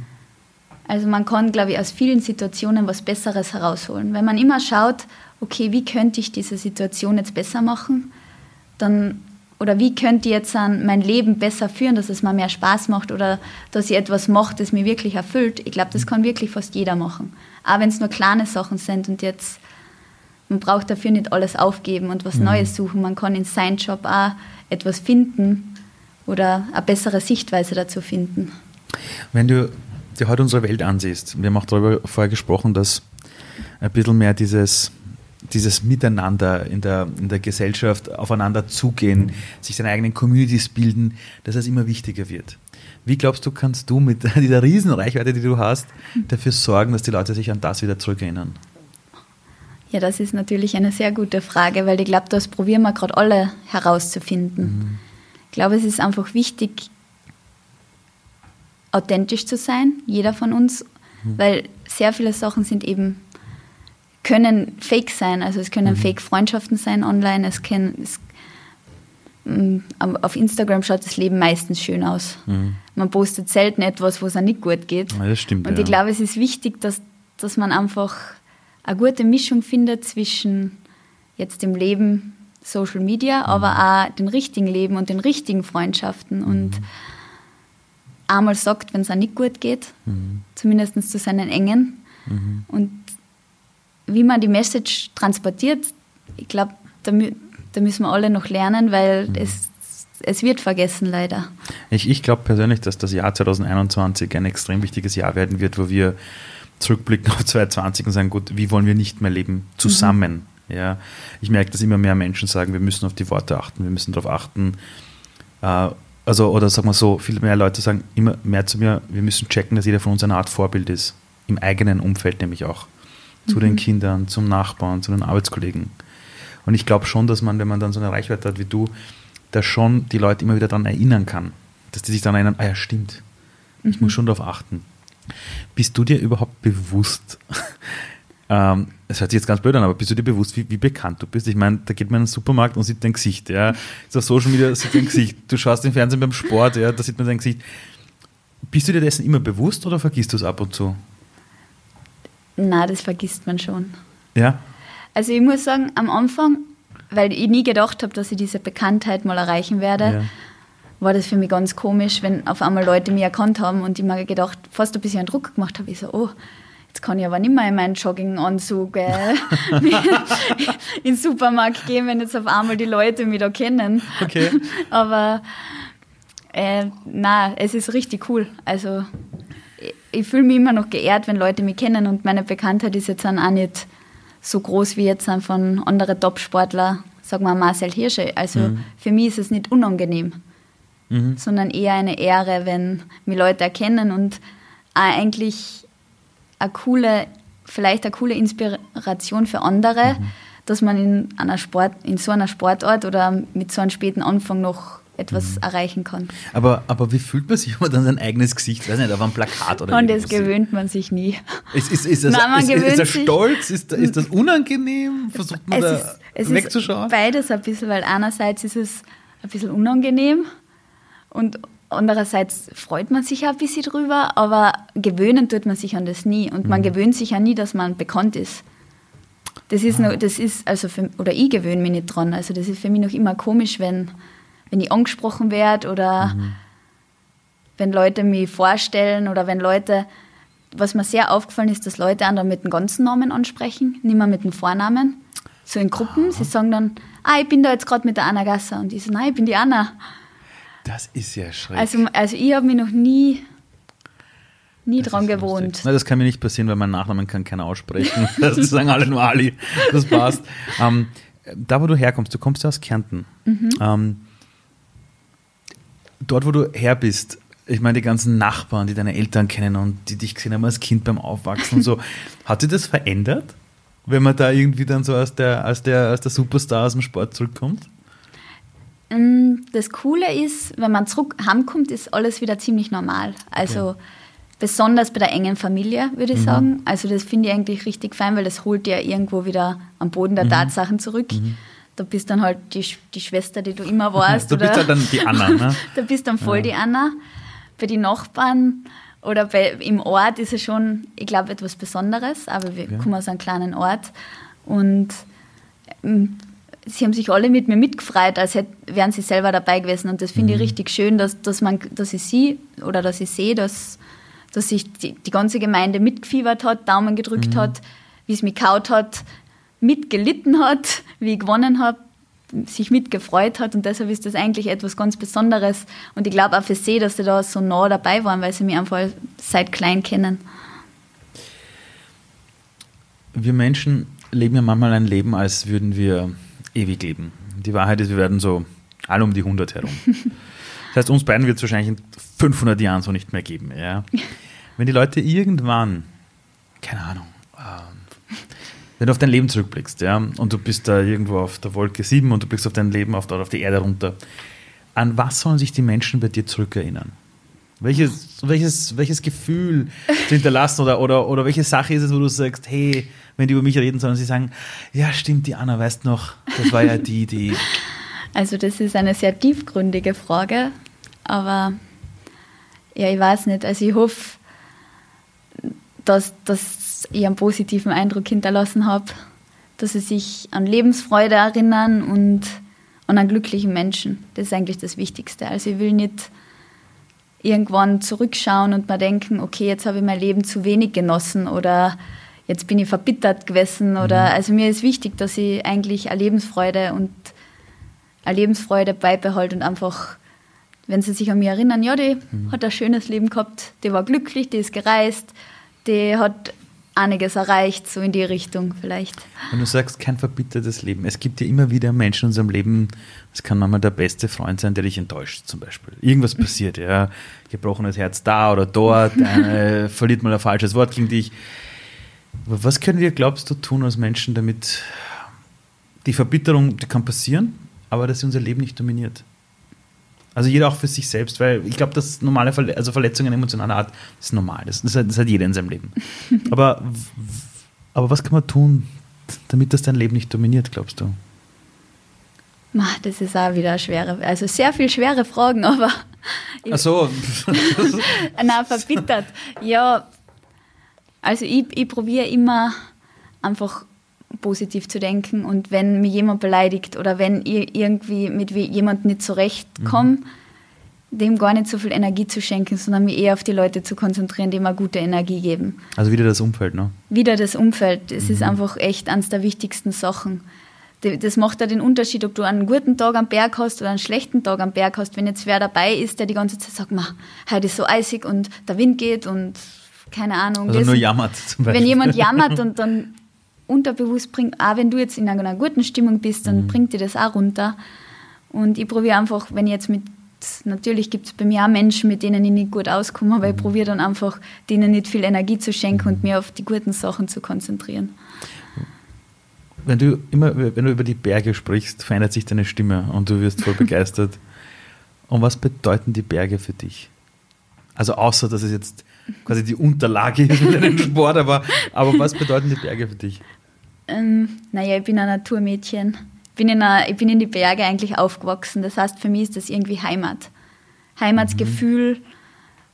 Also man kann, glaube ich, aus vielen Situationen was Besseres herausholen. Wenn man immer schaut, okay, wie könnte ich diese Situation jetzt besser machen, dann oder wie könnte ich jetzt mein Leben besser führen, dass es mir mehr Spaß macht oder dass ich etwas mache, das mir wirklich erfüllt. Ich glaube, das kann wirklich fast jeder machen. Auch wenn es nur kleine Sachen sind und jetzt man braucht dafür nicht alles aufgeben und was mhm. Neues suchen. Man kann in seinem Job auch etwas finden oder eine bessere Sichtweise dazu finden. Wenn du dir heute unsere Welt ansiehst, wir haben auch darüber vorher gesprochen, dass ein bisschen mehr dieses, dieses Miteinander in der, in der Gesellschaft aufeinander zugehen, sich seine eigenen Communities bilden, dass es immer wichtiger wird. Wie glaubst du, kannst du mit dieser riesen Reichweite, die du hast, dafür sorgen, dass die Leute sich an das wieder zurückerinnern? Ja, das ist natürlich eine sehr gute Frage, weil ich glaube, das probieren wir gerade alle herauszufinden. Mhm. Ich glaube, es ist einfach wichtig, authentisch zu sein, jeder von uns, mhm. weil sehr viele Sachen sind eben, können fake sein. Also es können mhm. Fake-Freundschaften sein online, es können, es, mm, auf Instagram schaut das Leben meistens schön aus. Mhm. Man postet selten etwas, wo es auch nicht gut geht. Ja, das stimmt. Und ich glaube, es ist wichtig, dass, dass man einfach eine gute Mischung findet zwischen jetzt dem Leben Social Media, mhm. aber auch dem richtigen Leben und den richtigen Freundschaften mhm. und einmal sagt, wenn es auch nicht gut geht, mhm. zumindest zu seinen Engen. Mhm. Und wie man die Message transportiert, ich glaube, da, da, müssen wir alle noch lernen, weil mhm. es, es wird vergessen leider. Ich, ich glaube persönlich, dass das Jahr 2021 ein extrem wichtiges Jahr werden wird, wo wir zurückblicken auf 2020 und sagen, gut, wie wollen wir nicht mehr leben zusammen? Mhm. Ja, ich merke, dass immer mehr Menschen sagen, wir müssen auf die Worte achten, wir müssen darauf achten. Äh, also, oder sagen wir so, viel mehr Leute sagen immer mehr zu mir, wir müssen checken, dass jeder von uns eine Art Vorbild ist. Im eigenen Umfeld nämlich auch. Zu mhm. den Kindern, zum Nachbarn, zu den Arbeitskollegen. Und ich glaube schon, dass man, wenn man dann so eine Reichweite hat wie du, da schon die Leute immer wieder daran erinnern kann. Dass die sich dann erinnern, ah ja, stimmt. Ich mhm. muss schon darauf achten. Bist du dir überhaupt bewusst, ähm, es hört sich jetzt ganz blöd an, aber bist du dir bewusst, wie, wie bekannt du bist? Ich meine, da geht man in den Supermarkt und sieht dein Gesicht, ja. Ist auf Social Media sieht dein Gesicht. Du schaust im Fernsehen beim Sport, ja, da sieht man dein Gesicht. Bist du dir dessen immer bewusst oder vergisst du es ab und zu? Na, das vergisst man schon. Ja? Also ich muss sagen, am Anfang, weil ich nie gedacht habe, dass ich diese Bekanntheit mal erreichen werde, ja war das für mich ganz komisch, wenn auf einmal Leute mich erkannt haben und ich mir gedacht, fast ein bisschen Druck gemacht habe. Ich so, oh, jetzt kann ich aber nicht mehr in meinen Jogginganzug äh, in den Supermarkt gehen, wenn jetzt auf einmal die Leute mich da kennen. Okay. aber äh, na, es ist richtig cool. Also ich, ich fühle mich immer noch geehrt, wenn Leute mich kennen und meine Bekanntheit ist jetzt auch nicht so groß wie jetzt von anderen Top-Sportler, sagen wir Marcel Hirsche. Also mhm. für mich ist es nicht unangenehm mhm. sondern eher eine Ehre, wenn mich Leute erkennen und eigentlich eine coole, vielleicht eine coole Inspiration für andere, mhm. dass man in einer Sport, in so einer Sportart oder mit so einem späten Anfang noch etwas mhm. erreichen kann. Aber, aber wie fühlt man sich, wenn man dann sein eigenes Gesicht, weiß nicht, auf einem Plakat oder Und das gewöhnt man sich nie. Ist, ist, ist, das, Nein, ist, ist das Stolz? Ist, ist das unangenehm? Versucht man es da ist, es wegzuschauen? Ist beides ein bisschen, weil einerseits ist es ein bisschen unangenehm, und andererseits freut man sich auch ein bisschen drüber, aber gewöhnen tut man sich an das nie. Und man mhm. gewöhnt sich ja nie, dass man bekannt ist. Das ist, noch, das ist also für, oder ich gewöhne mich nicht dran. Also das ist für mich noch immer komisch, wenn, wenn ich angesprochen werde oder mhm. wenn Leute mich vorstellen oder wenn Leute, was mir sehr aufgefallen ist, dass Leute andere mit dem ganzen Namen ansprechen, nicht mehr mit dem Vornamen. So in Gruppen. Sie sagen dann, ah, ich bin da jetzt gerade mit der Anna Gasser. Und ich so, nein, ich bin die Anna. Das ist ja schrecklich. Also, also ich habe mich noch nie, nie das dran gewohnt. Na, das kann mir nicht passieren, weil mein Nachnamen kann keiner aussprechen. das sagen alle nur Ali. Das passt. Ähm, da, wo du herkommst, du kommst ja aus Kärnten. Mhm. Ähm, dort, wo du her bist, ich meine, die ganzen Nachbarn, die deine Eltern kennen und die dich gesehen haben als Kind beim Aufwachsen und so, hat sich das verändert, wenn man da irgendwie dann so als der, als der, als der Superstar aus dem Sport zurückkommt? Ähm, das Coole ist, wenn man zurück heimkommt, ist alles wieder ziemlich normal. Also okay. besonders bei der engen Familie, würde ich mhm. sagen. Also das finde ich eigentlich richtig fein, weil das holt ja irgendwo wieder am Boden der mhm. Tatsachen zurück. Mhm. Da bist dann halt die, die Schwester, die du immer warst. du bist halt dann die Anna, ne? da bist dann voll ja. die Anna. Bei den Nachbarn oder bei, im Ort ist es schon, ich glaube, etwas Besonderes, aber wir okay. kommen aus einem kleinen Ort und ähm, sie haben sich alle mit mir mitgefreut, als wären sie selber dabei gewesen. Und das finde mhm. ich richtig schön, dass, dass, man, dass ich sie oder dass ich sehe, dass, dass sich die, die ganze Gemeinde mitgefiebert hat, Daumen gedrückt mhm. hat, wie es mich kaut hat, mitgelitten hat, wie ich gewonnen habe, sich mitgefreut hat. Und deshalb ist das eigentlich etwas ganz Besonderes. Und ich glaube auch für sie, dass sie da so nah dabei waren, weil sie mich einfach seit klein kennen. Wir Menschen leben ja manchmal ein Leben, als würden wir ewig leben. Die Wahrheit ist, wir werden so alle um die 100 herum. Das heißt, uns beiden wird es wahrscheinlich in 500 Jahren so nicht mehr geben. Ja? Wenn die Leute irgendwann, keine Ahnung, ähm, wenn du auf dein Leben zurückblickst ja, und du bist da irgendwo auf der Wolke 7 und du blickst auf dein Leben auf, auf die Erde runter, an was sollen sich die Menschen bei dir zurückerinnern? Welches, welches, welches Gefühl zu hinterlassen oder, oder, oder welche Sache ist es, wo du sagst, hey, wenn die über mich reden, sollen sie sagen, ja stimmt, die Anna, weißt noch, das war ja die, die. Also das ist eine sehr tiefgründige Frage, aber ja, ich weiß nicht. Also ich hoffe, dass, dass ich einen positiven Eindruck hinterlassen habe, dass sie sich an Lebensfreude erinnern und an einen glücklichen Menschen. Das ist eigentlich das Wichtigste. Also ich will nicht irgendwann zurückschauen und mal denken, okay, jetzt habe ich mein Leben zu wenig genossen oder jetzt bin ich verbittert gewesen oder mhm. also mir ist wichtig, dass ich eigentlich eine Lebensfreude und eine Lebensfreude beibehalte und einfach, wenn sie sich an mich erinnern, ja, die mhm. hat ein schönes Leben gehabt, die war glücklich, die ist gereist, die hat einiges erreicht, so in die Richtung vielleicht. Wenn du sagst, kein verbittertes Leben, es gibt ja immer wieder Menschen in unserem Leben, es kann manchmal der beste Freund sein, der dich enttäuscht, zum Beispiel. Irgendwas passiert, ja, gebrochenes Herz da oder dort, eine, verliert mal ein falsches Wort gegen dich. Was können wir, glaubst du, tun als Menschen, damit die Verbitterung, die kann passieren, aber dass sie unser Leben nicht dominiert? Also jeder auch für sich selbst, weil ich glaube, dass normale Verle also Verletzungen emotionaler Art ist normal. Das, das, hat, das hat jeder in seinem Leben. aber, aber was kann man tun, damit das dein Leben nicht dominiert, glaubst du? Das ist auch wieder schwere, also sehr viel schwere Fragen, aber. Ach so. Nein, verbittert. Ja, also ich, ich probiere immer einfach positiv zu denken und wenn mich jemand beleidigt oder wenn ich irgendwie mit jemandem nicht zurechtkomme, mhm. dem gar nicht so viel Energie zu schenken, sondern mich eher auf die Leute zu konzentrieren, die mir gute Energie geben. Also wieder das Umfeld, ne? Wieder das Umfeld. Es mhm. ist einfach echt eines der wichtigsten Sachen. Das macht ja den Unterschied, ob du einen guten Tag am Berg hast oder einen schlechten Tag am Berg hast. Wenn jetzt wer dabei ist, der die ganze Zeit sagt, heute ist so eisig und der Wind geht und keine Ahnung. Also nur jammert zum Beispiel. Wenn jemand jammert und dann unterbewusst bringt, auch wenn du jetzt in einer guten Stimmung bist, dann mhm. bringt dir das auch runter. Und ich probiere einfach, wenn ich jetzt mit, natürlich gibt es bei mir auch Menschen, mit denen ich nicht gut auskomme, aber mhm. ich probiere dann einfach, denen nicht viel Energie zu schenken mhm. und mir auf die guten Sachen zu konzentrieren. Wenn du immer, wenn du über die Berge sprichst, verändert sich deine Stimme und du wirst voll begeistert. Und was bedeuten die Berge für dich? Also außer, dass es jetzt quasi die Unterlage ist deinen Sport, aber, aber was bedeuten die Berge für dich? Ähm, naja, ich bin ein Naturmädchen. Ich bin, in einer, ich bin in die Berge eigentlich aufgewachsen. Das heißt, für mich ist das irgendwie Heimat. Heimatsgefühl, mhm.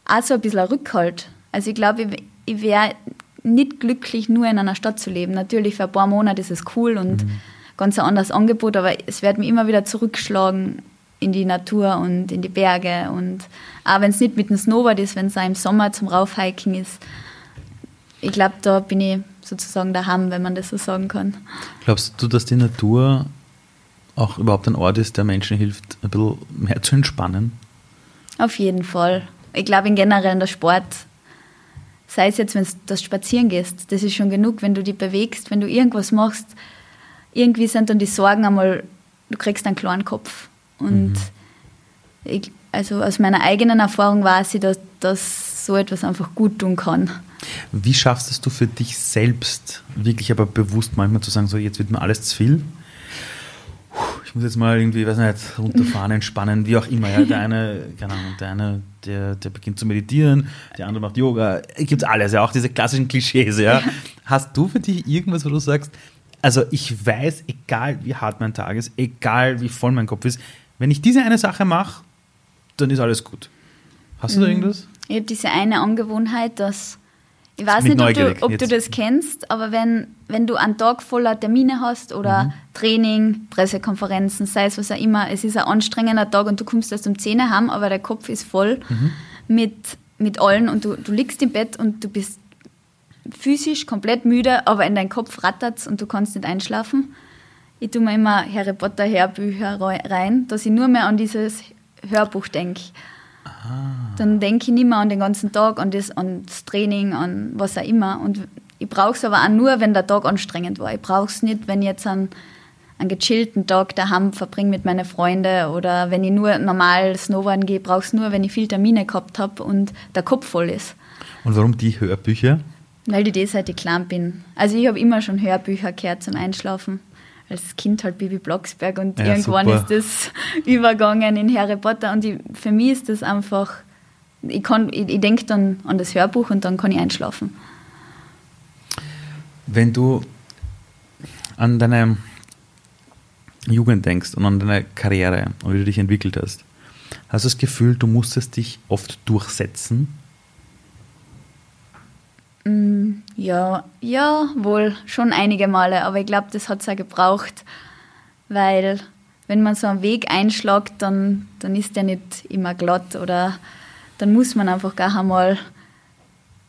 auch so ein bisschen ein Rückhalt. Also ich glaube, ich, ich wäre nicht glücklich, nur in einer Stadt zu leben. Natürlich, für ein paar Monate ist es cool und mhm. ganz ein anderes Angebot, aber es wird mich immer wieder zurückschlagen in die Natur und in die Berge. Und auch wenn es nicht mit dem Snowboard ist, wenn es im Sommer zum Raufhiking ist. Ich glaube, da bin ich sozusagen daheim, wenn man das so sagen kann. Glaubst du, dass die Natur auch überhaupt ein Ort ist, der Menschen hilft, ein bisschen mehr zu entspannen? Auf jeden Fall. Ich glaube, in generell der Sport, sei es jetzt, wenn du das Spazieren gehst, das ist schon genug, wenn du dich bewegst, wenn du irgendwas machst. Irgendwie sind dann die Sorgen einmal, du kriegst einen klaren Kopf. Und mhm. ich, also aus meiner eigenen Erfahrung weiß ich, dass, dass so etwas einfach gut tun kann. Wie schaffst es du für dich selbst, wirklich aber bewusst manchmal zu sagen, so jetzt wird mir alles zu viel? Ich muss jetzt mal irgendwie, weiß nicht, runterfahren, entspannen, wie auch immer. Ja. Der eine, keine Ahnung, der eine, der, der beginnt zu meditieren, der andere macht Yoga. Gibt alles, ja, auch diese klassischen Klischees, ja. Hast du für dich irgendwas, wo du sagst, also ich weiß, egal wie hart mein Tag ist, egal wie voll mein Kopf ist, wenn ich diese eine Sache mache, dann ist alles gut. Hast du da mhm. irgendwas? Ich habe diese eine Angewohnheit, dass ich weiß nicht, ob, du, ob du, das kennst, aber wenn, wenn du einen Tag voller Termine hast oder mhm. Training, Pressekonferenzen, sei es was auch immer, es ist ein anstrengender Tag und du kommst erst um 10 Uhr heim, aber der Kopf ist voll mhm. mit, mit allen und du, du liegst im Bett und du bist physisch komplett müde, aber in deinem Kopf rattert und du kannst nicht einschlafen. Ich tue mir immer Harry Potter Hörbücher rein, dass ich nur mehr an dieses Hörbuch denke. Dann denke ich nicht mehr an den ganzen Tag, an das, an das Training, an was auch immer. Und Ich brauche es aber auch nur, wenn der Tag anstrengend war. Ich brauche es nicht, wenn ich jetzt einen, einen gechillten Tag daheim verbringe mit meinen Freunden oder wenn ich nur normal Snowboarden gehe. Ich brauche es nur, wenn ich viel Termine gehabt habe und der Kopf voll ist. Und warum die Hörbücher? Weil ich das seit ich klein bin. Also ich habe immer schon Hörbücher gehört zum Einschlafen. Als Kind halt Bibi Blocksberg und Ja, irgendwann super. ist das übergegangen in Harry Potter und ich, für mich ist das einfach, ich, kann- ich, ich denke dann an das Hörbuch und dann kann ich einschlafen. Wenn du an deine Jugend denkst und an deine Karriere und wie du dich entwickelt hast, hast du das Gefühl, du musstest dich oft durchsetzen? Mm, Ja, ja, wohl, schon einige Male, aber ich glaube, das hat es auch gebraucht, weil wenn man so einen Weg einschlägt, dann, dann ist der nicht immer glatt oder dann muss man einfach gar einmal,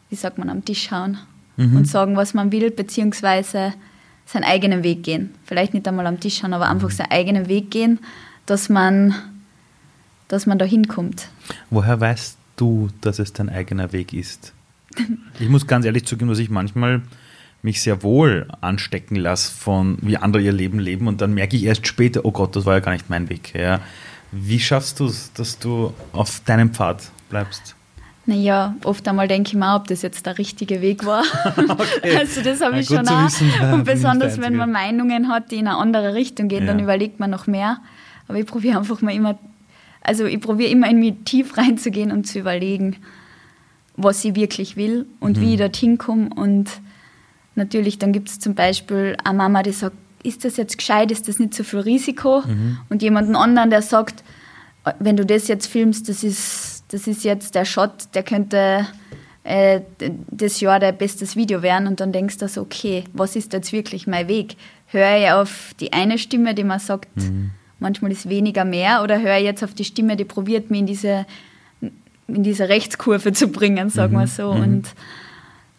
wie sagt man, am Tisch hauen Mhm. und sagen, was man will, beziehungsweise seinen eigenen Weg gehen. Vielleicht nicht einmal am Tisch hauen, aber einfach seinen eigenen Weg gehen, dass man, dass man da hinkommt. Woher weißt du, dass es dein eigener Weg ist? Ich muss ganz ehrlich zugeben, dass ich manchmal mich sehr wohl anstecken lasse von wie andere ihr Leben leben und dann merke ich erst später, oh Gott, das war ja gar nicht mein Weg. Ja. Wie schaffst du es, dass du auf deinem Pfad bleibst? Naja, oft einmal denke ich mir ob das jetzt der richtige Weg war. Also das habe Ja, ich schon auch. wissen, ja, Und besonders wenn man Meinungen hat, die in eine andere Richtung gehen, dann Ja. überlegt man noch mehr. Aber ich probiere einfach mal immer, also ich probiere immer in mich tief reinzugehen und zu überlegen, was ich wirklich will und Mhm. wie ich dorthin komme. Und natürlich, dann gibt es zum Beispiel eine Mama, die sagt, ist das jetzt gescheit, ist das nicht so viel Risiko? Mhm. Und jemanden anderen, der sagt, wenn du das jetzt filmst, das ist, das ist jetzt der Shot, der könnte äh, das Jahr der bestes Video werden. Und dann denkst du so, okay, was ist jetzt wirklich mein Weg? Höre ich auf die eine Stimme, die man sagt, manchmal ist weniger mehr, oder höre ich jetzt auf die Stimme, die probiert, mich in diese, in diese Rechtskurve zu bringen, sagen wir so. Und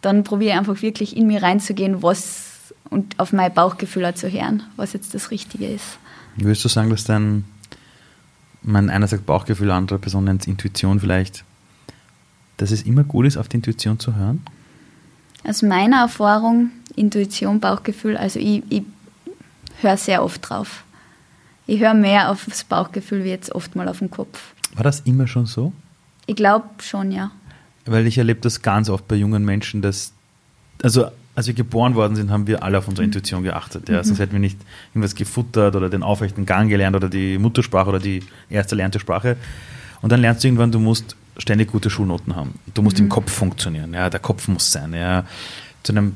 dann probiere ich einfach wirklich in mir reinzugehen, was und auf mein Bauchgefühl auch zu hören, was jetzt das Richtige ist. Würdest du sagen, dass dein, man einer sagt Bauchgefühl, andere Person nennt Intuition vielleicht, dass es immer gut ist, auf die Intuition zu hören? Aus meiner Erfahrung, Intuition, Bauchgefühl, also ich, ich höre sehr oft drauf. Ich höre mehr auf das Bauchgefühl wie jetzt oft mal auf den Kopf. War das immer schon so? Ich glaube schon, ja. Weil ich erlebe das ganz oft bei jungen Menschen, dass, also als wir geboren worden sind, haben wir alle auf unsere Intuition geachtet. Ja. Sonst hätten wir nicht irgendwas gefuttert oder den aufrechten Gang gelernt oder die Muttersprache oder die erste erlernte Sprache. Und dann lernst du irgendwann, du musst ständig gute Schulnoten haben. Du musst im Kopf funktionieren. Ja. Der Kopf muss sein. Ja. Zu einem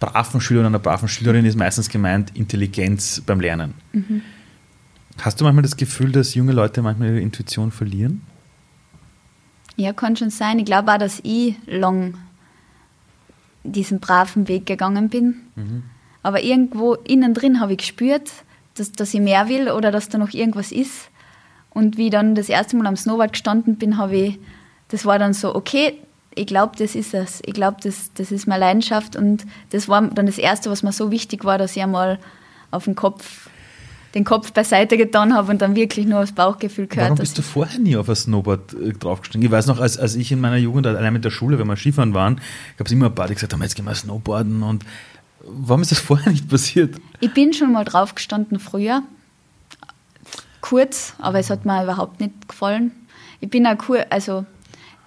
braven Schüler oder einer braven Schülerin ist meistens gemeint Intelligenz beim Lernen. Hast du manchmal das Gefühl, dass junge Leute manchmal ihre Intuition verlieren? Ja, kann schon sein. Ich glaube auch, dass ich lang diesen braven Weg gegangen bin. Aber irgendwo innen drin habe ich gespürt, dass, dass ich mehr will oder dass da noch irgendwas ist. Und wie ich dann das erste Mal am Snowboard gestanden bin, habe ich, das war dann so, okay, ich glaube, das ist es. Ich glaube, das, das ist meine Leidenschaft. Und das war dann das Erste, was mir so wichtig war, dass ich einmal auf den Kopf, den Kopf beiseite getan habe und dann wirklich nur aufs Bauchgefühl gehört. Warum bist du vorher nie auf ein Snowboard äh, draufgestiegen? Ich weiß noch, als, als ich in meiner Jugend allein mit der Schule, wenn wir Skifahren waren, gab es immer ein paar, die gesagt haben, jetzt gehen wir Snowboarden. Und warum ist das vorher nicht passiert? Ich bin schon mal drauf gestanden früher. Kurz, aber es hat mir überhaupt nicht gefallen. Ich bin auch kur also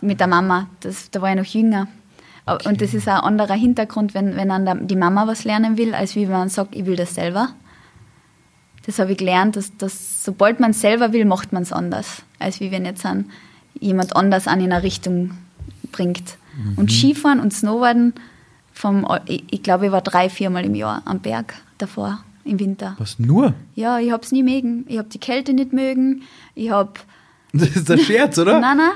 mit der Mama, das, da war ich noch jünger. Aber- Und das ist auch ein anderer Hintergrund, wenn, wenn an der, die Mama was lernen will, als wie wenn man sagt, ich will das selber. Das habe ich gelernt, dass, dass sobald man selber will, macht man es anders, als wie wenn jetzt an jemand anders an in eine Richtung bringt. Und Skifahren und Snowboarden, vom, ich, ich glaube, ich war drei, viermal im Jahr am Berg davor, im Winter. Was nur? Ja, ich habe es nie mögen. Ich habe die Kälte nicht mögen. Ich habe. Das ist ein Scherz, oder? Nein, nein.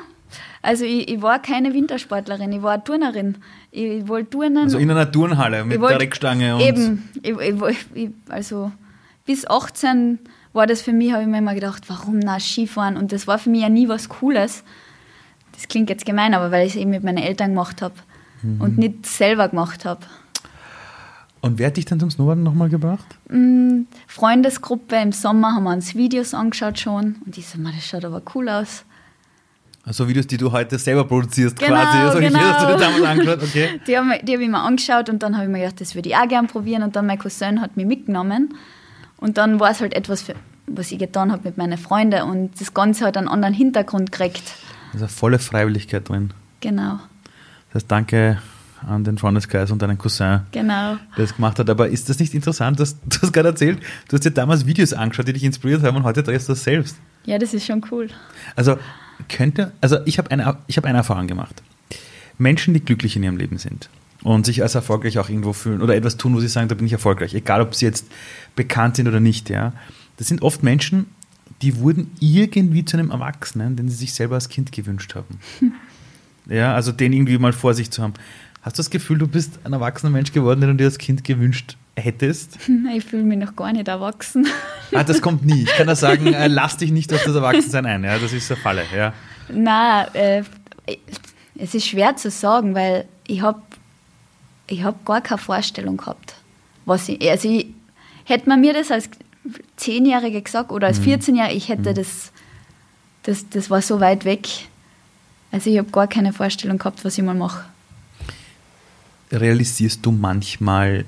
Also, ich, ich war keine Wintersportlerin, ich war eine Turnerin. Ich, wollte turnen. Also in einer Turnhalle mit wollt- der Reckstange und. Eben. Ich, ich, also, bis 18 war das für mich, habe ich mir immer gedacht, warum na Skifahren? Und das war für mich ja nie was Cooles. Das klingt jetzt gemein, aber weil ich es eben mit meinen Eltern gemacht habe Mhm. und nicht selber gemacht habe. Und wer hat dich dann zum Snowboarden nochmal gebracht? Mm, Freundesgruppe im Sommer haben wir uns Videos angeschaut schon und ich so, "Ma, das schaut aber cool aus. Also Videos, die du heute selber produzierst Genau, quasi. Also genau. hier hast du dir damals angeschaut, okay. Die habe hab ich mir angeschaut und dann habe ich mir gedacht, das würde ich auch gern probieren. Und dann mein Cousin hat mich mitgenommen. Und dann war es halt etwas, für, was ich getan habe mit meinen Freunden. Und das Ganze hat einen anderen Hintergrund gekriegt. Also volle Freiwilligkeit drin. Genau, Das heißt, danke an den Freundeskreis und deinen Cousin, genau. der das gemacht hat. Aber ist das nicht interessant? Du hast, du hast gerade erzählt, du hast dir damals Videos angeschaut, die dich inspiriert haben und heute drehst du das selbst. Ja, das ist schon cool. Also könnte, also ich habe eine, ich habe eine Erfahrung gemacht. Menschen, die glücklich in ihrem Leben sind und sich als erfolgreich auch irgendwo fühlen oder etwas tun, wo sie sagen, da bin ich erfolgreich, egal ob sie jetzt bekannt sind oder nicht, ja. Das sind oft Menschen, die wurden irgendwie zu einem Erwachsenen, den sie sich selber als Kind gewünscht haben. Ja, also den irgendwie mal vor sich zu haben. Hast du das Gefühl, du bist ein erwachsener Mensch geworden, den du dir als Kind gewünscht hättest? Ich fühle mich noch gar nicht erwachsen. Ah, das kommt nie. Ich kann da sagen, äh, lass dich nicht auf das Erwachsensein ein. Ja, das ist der Falle. Ja. Nein, äh, es ist schwer zu sagen, weil ich habe ich hab gar keine Vorstellung gehabt. Was ich, also ich, hätte man mir das als Zehnjährige gesagt oder als 14-Jährige, ich hätte das, das, das war so weit weg. Also ich habe gar keine Vorstellung gehabt, was ich mal mache. realisierst du manchmal,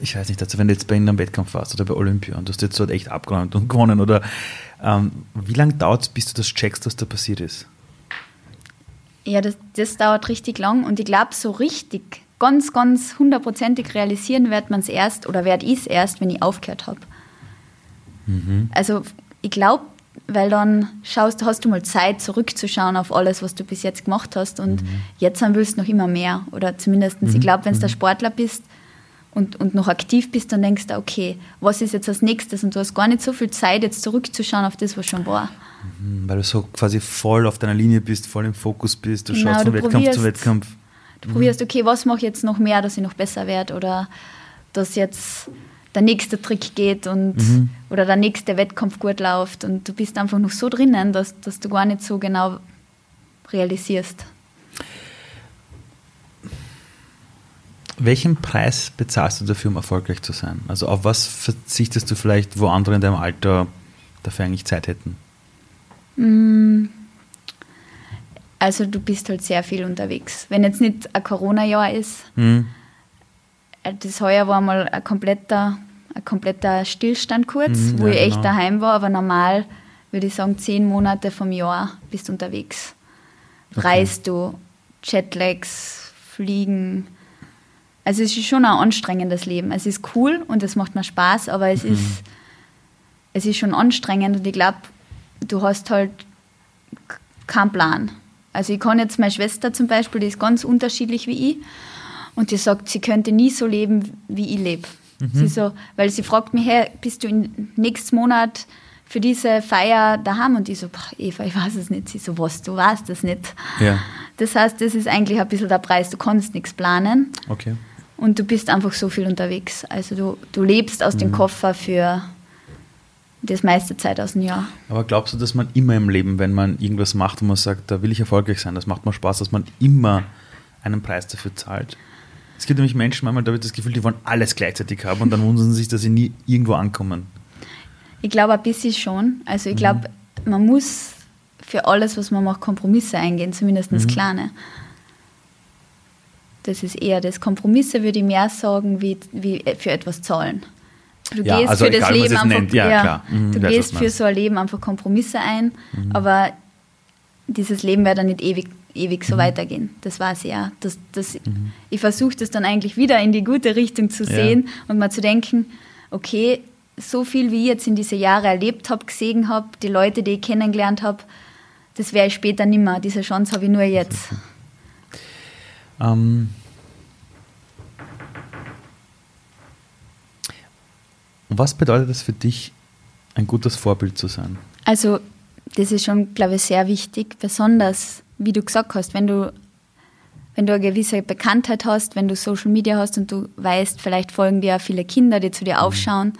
ich weiß nicht, also wenn du jetzt bei einem Wettkampf warst oder bei Olympia und du hast jetzt dort echt abgeräumt und gewonnen oder ähm, wie lange dauert es, bis du das checkst, was da passiert ist? Ja, das, das dauert richtig lang und ich glaube, so richtig, ganz, ganz hundertprozentig realisieren wird man es erst oder werde ich es erst, wenn ich aufgehört habe. Also ich glaube, weil dann schaust, hast du mal Zeit, zurückzuschauen auf alles, was du bis jetzt gemacht hast und jetzt dann willst du noch immer mehr. Oder zumindest, ich glaube, wenn du der Sportler bist und, und noch aktiv bist, dann denkst du, okay, was ist jetzt als nächstes? Und du hast gar nicht so viel Zeit, jetzt zurückzuschauen auf das, was schon war. Hm, Weil du so quasi voll auf deiner Linie bist, voll im Fokus bist, du Genau, schaust von Wettkampf zu Wettkampf. Probierst, okay, was mache ich jetzt noch mehr, dass ich noch besser werde oder dass jetzt der nächste Trick geht und oder der nächste Wettkampf gut läuft und du bist einfach noch so drinnen, dass, dass du gar nicht so genau realisierst. Welchen Preis bezahlst du dafür, um erfolgreich zu sein? Also auf was verzichtest du vielleicht, wo andere in deinem Alter dafür eigentlich Zeit hätten? Also du bist halt sehr viel unterwegs. Wenn jetzt nicht ein Corona-Jahr ist, Hm? äh, das heuer war mal ein kompletter, ein kompletter Stillstand kurz, Mhm, wo ja, ich echt genau. daheim war, aber normal würde ich sagen, zehn Monate vom Jahr bist du unterwegs. Okay. Reist du, Jetlags, Fliegen. Also es ist schon ein anstrengendes Leben. Es ist cool und es macht mir Spaß, aber Mhm. es ist es ist schon anstrengend und ich glaube, du hast halt keinen Plan. Also ich kann jetzt meine Schwester zum Beispiel, die ist ganz unterschiedlich wie ich und die sagt, sie könnte nie so leben, wie ich lebe. Sie so, weil sie fragt mich, hey, bist du in nächsten Monat für diese Feier daheim? Und ich so, boah, Eva, ich weiß es nicht. Sie so, was, du weißt es nicht. Ja, Das heißt, das ist eigentlich ein bisschen der Preis. Du kannst nichts planen okay. und du bist einfach so viel unterwegs. Also du, du lebst aus dem Koffer für das meiste Zeit aus dem Jahr. Aber glaubst du, dass man immer im Leben, wenn man irgendwas macht und man sagt, da will ich erfolgreich sein, das macht mir Spaß, dass man immer einen Preis dafür zahlt? Es gibt nämlich Menschen, manchmal da habe ich das Gefühl, die wollen alles gleichzeitig haben und dann wundern sie sich, dass sie nie irgendwo ankommen. Ich glaube ein bisschen schon. Also ich glaube, man muss für alles, was man macht, Kompromisse eingehen, zumindest kleine. Das ist eher das. Kompromisse würde ich mehr sagen, wie, wie für etwas zahlen. Du Ja, gehst also für das egal, man Leben einfach, nennt. Ja, klar. Mhm, du gehst für so ein Leben einfach Kompromisse ein, aber dieses Leben wird dann nicht ewig, ewig Mhm. so weitergehen. Das weiß ich ja. Das, das, Ich versuche das dann eigentlich wieder in die gute Richtung zu Ja. sehen und mal zu denken, okay, so viel wie ich jetzt in diese Jahre erlebt habe, gesehen habe, die Leute, die ich kennengelernt habe, das werde ich später nimmer. Diese Chance habe ich nur jetzt. Ähm, was bedeutet es für dich, ein gutes Vorbild zu sein? Also, das ist schon, glaube ich, sehr wichtig. Besonders, wie du gesagt hast, wenn du, wenn du eine gewisse Bekanntheit hast, wenn du Social Media hast und du weißt, vielleicht folgen dir ja viele Kinder, die zu dir aufschauen,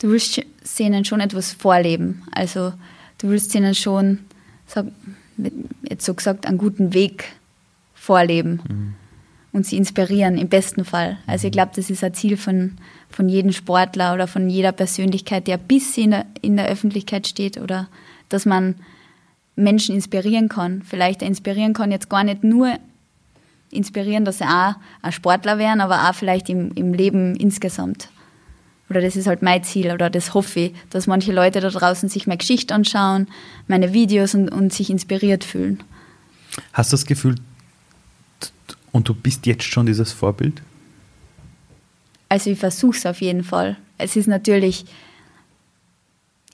du willst ihnen schon etwas vorleben. Also, du willst ihnen schon, sag, jetzt so gesagt, einen guten Weg vorleben und sie inspirieren, im besten Fall. Also ich glaube, das ist ein Ziel von, von jedem Sportler oder von jeder Persönlichkeit, der ein bisschen in der, in der Öffentlichkeit steht oder dass man Menschen inspirieren kann. Vielleicht inspirieren kann jetzt gar nicht nur inspirieren, dass sie auch ein Sportler werden, aber auch vielleicht im, im Leben insgesamt. Oder das ist halt mein Ziel oder das hoffe ich, dass manche Leute da draußen sich meine Geschichte anschauen, meine Videos und, und sich inspiriert fühlen. Hast du das Gefühl, und du bist jetzt schon dieses Vorbild? Also ich versuche es auf jeden Fall. Es ist natürlich,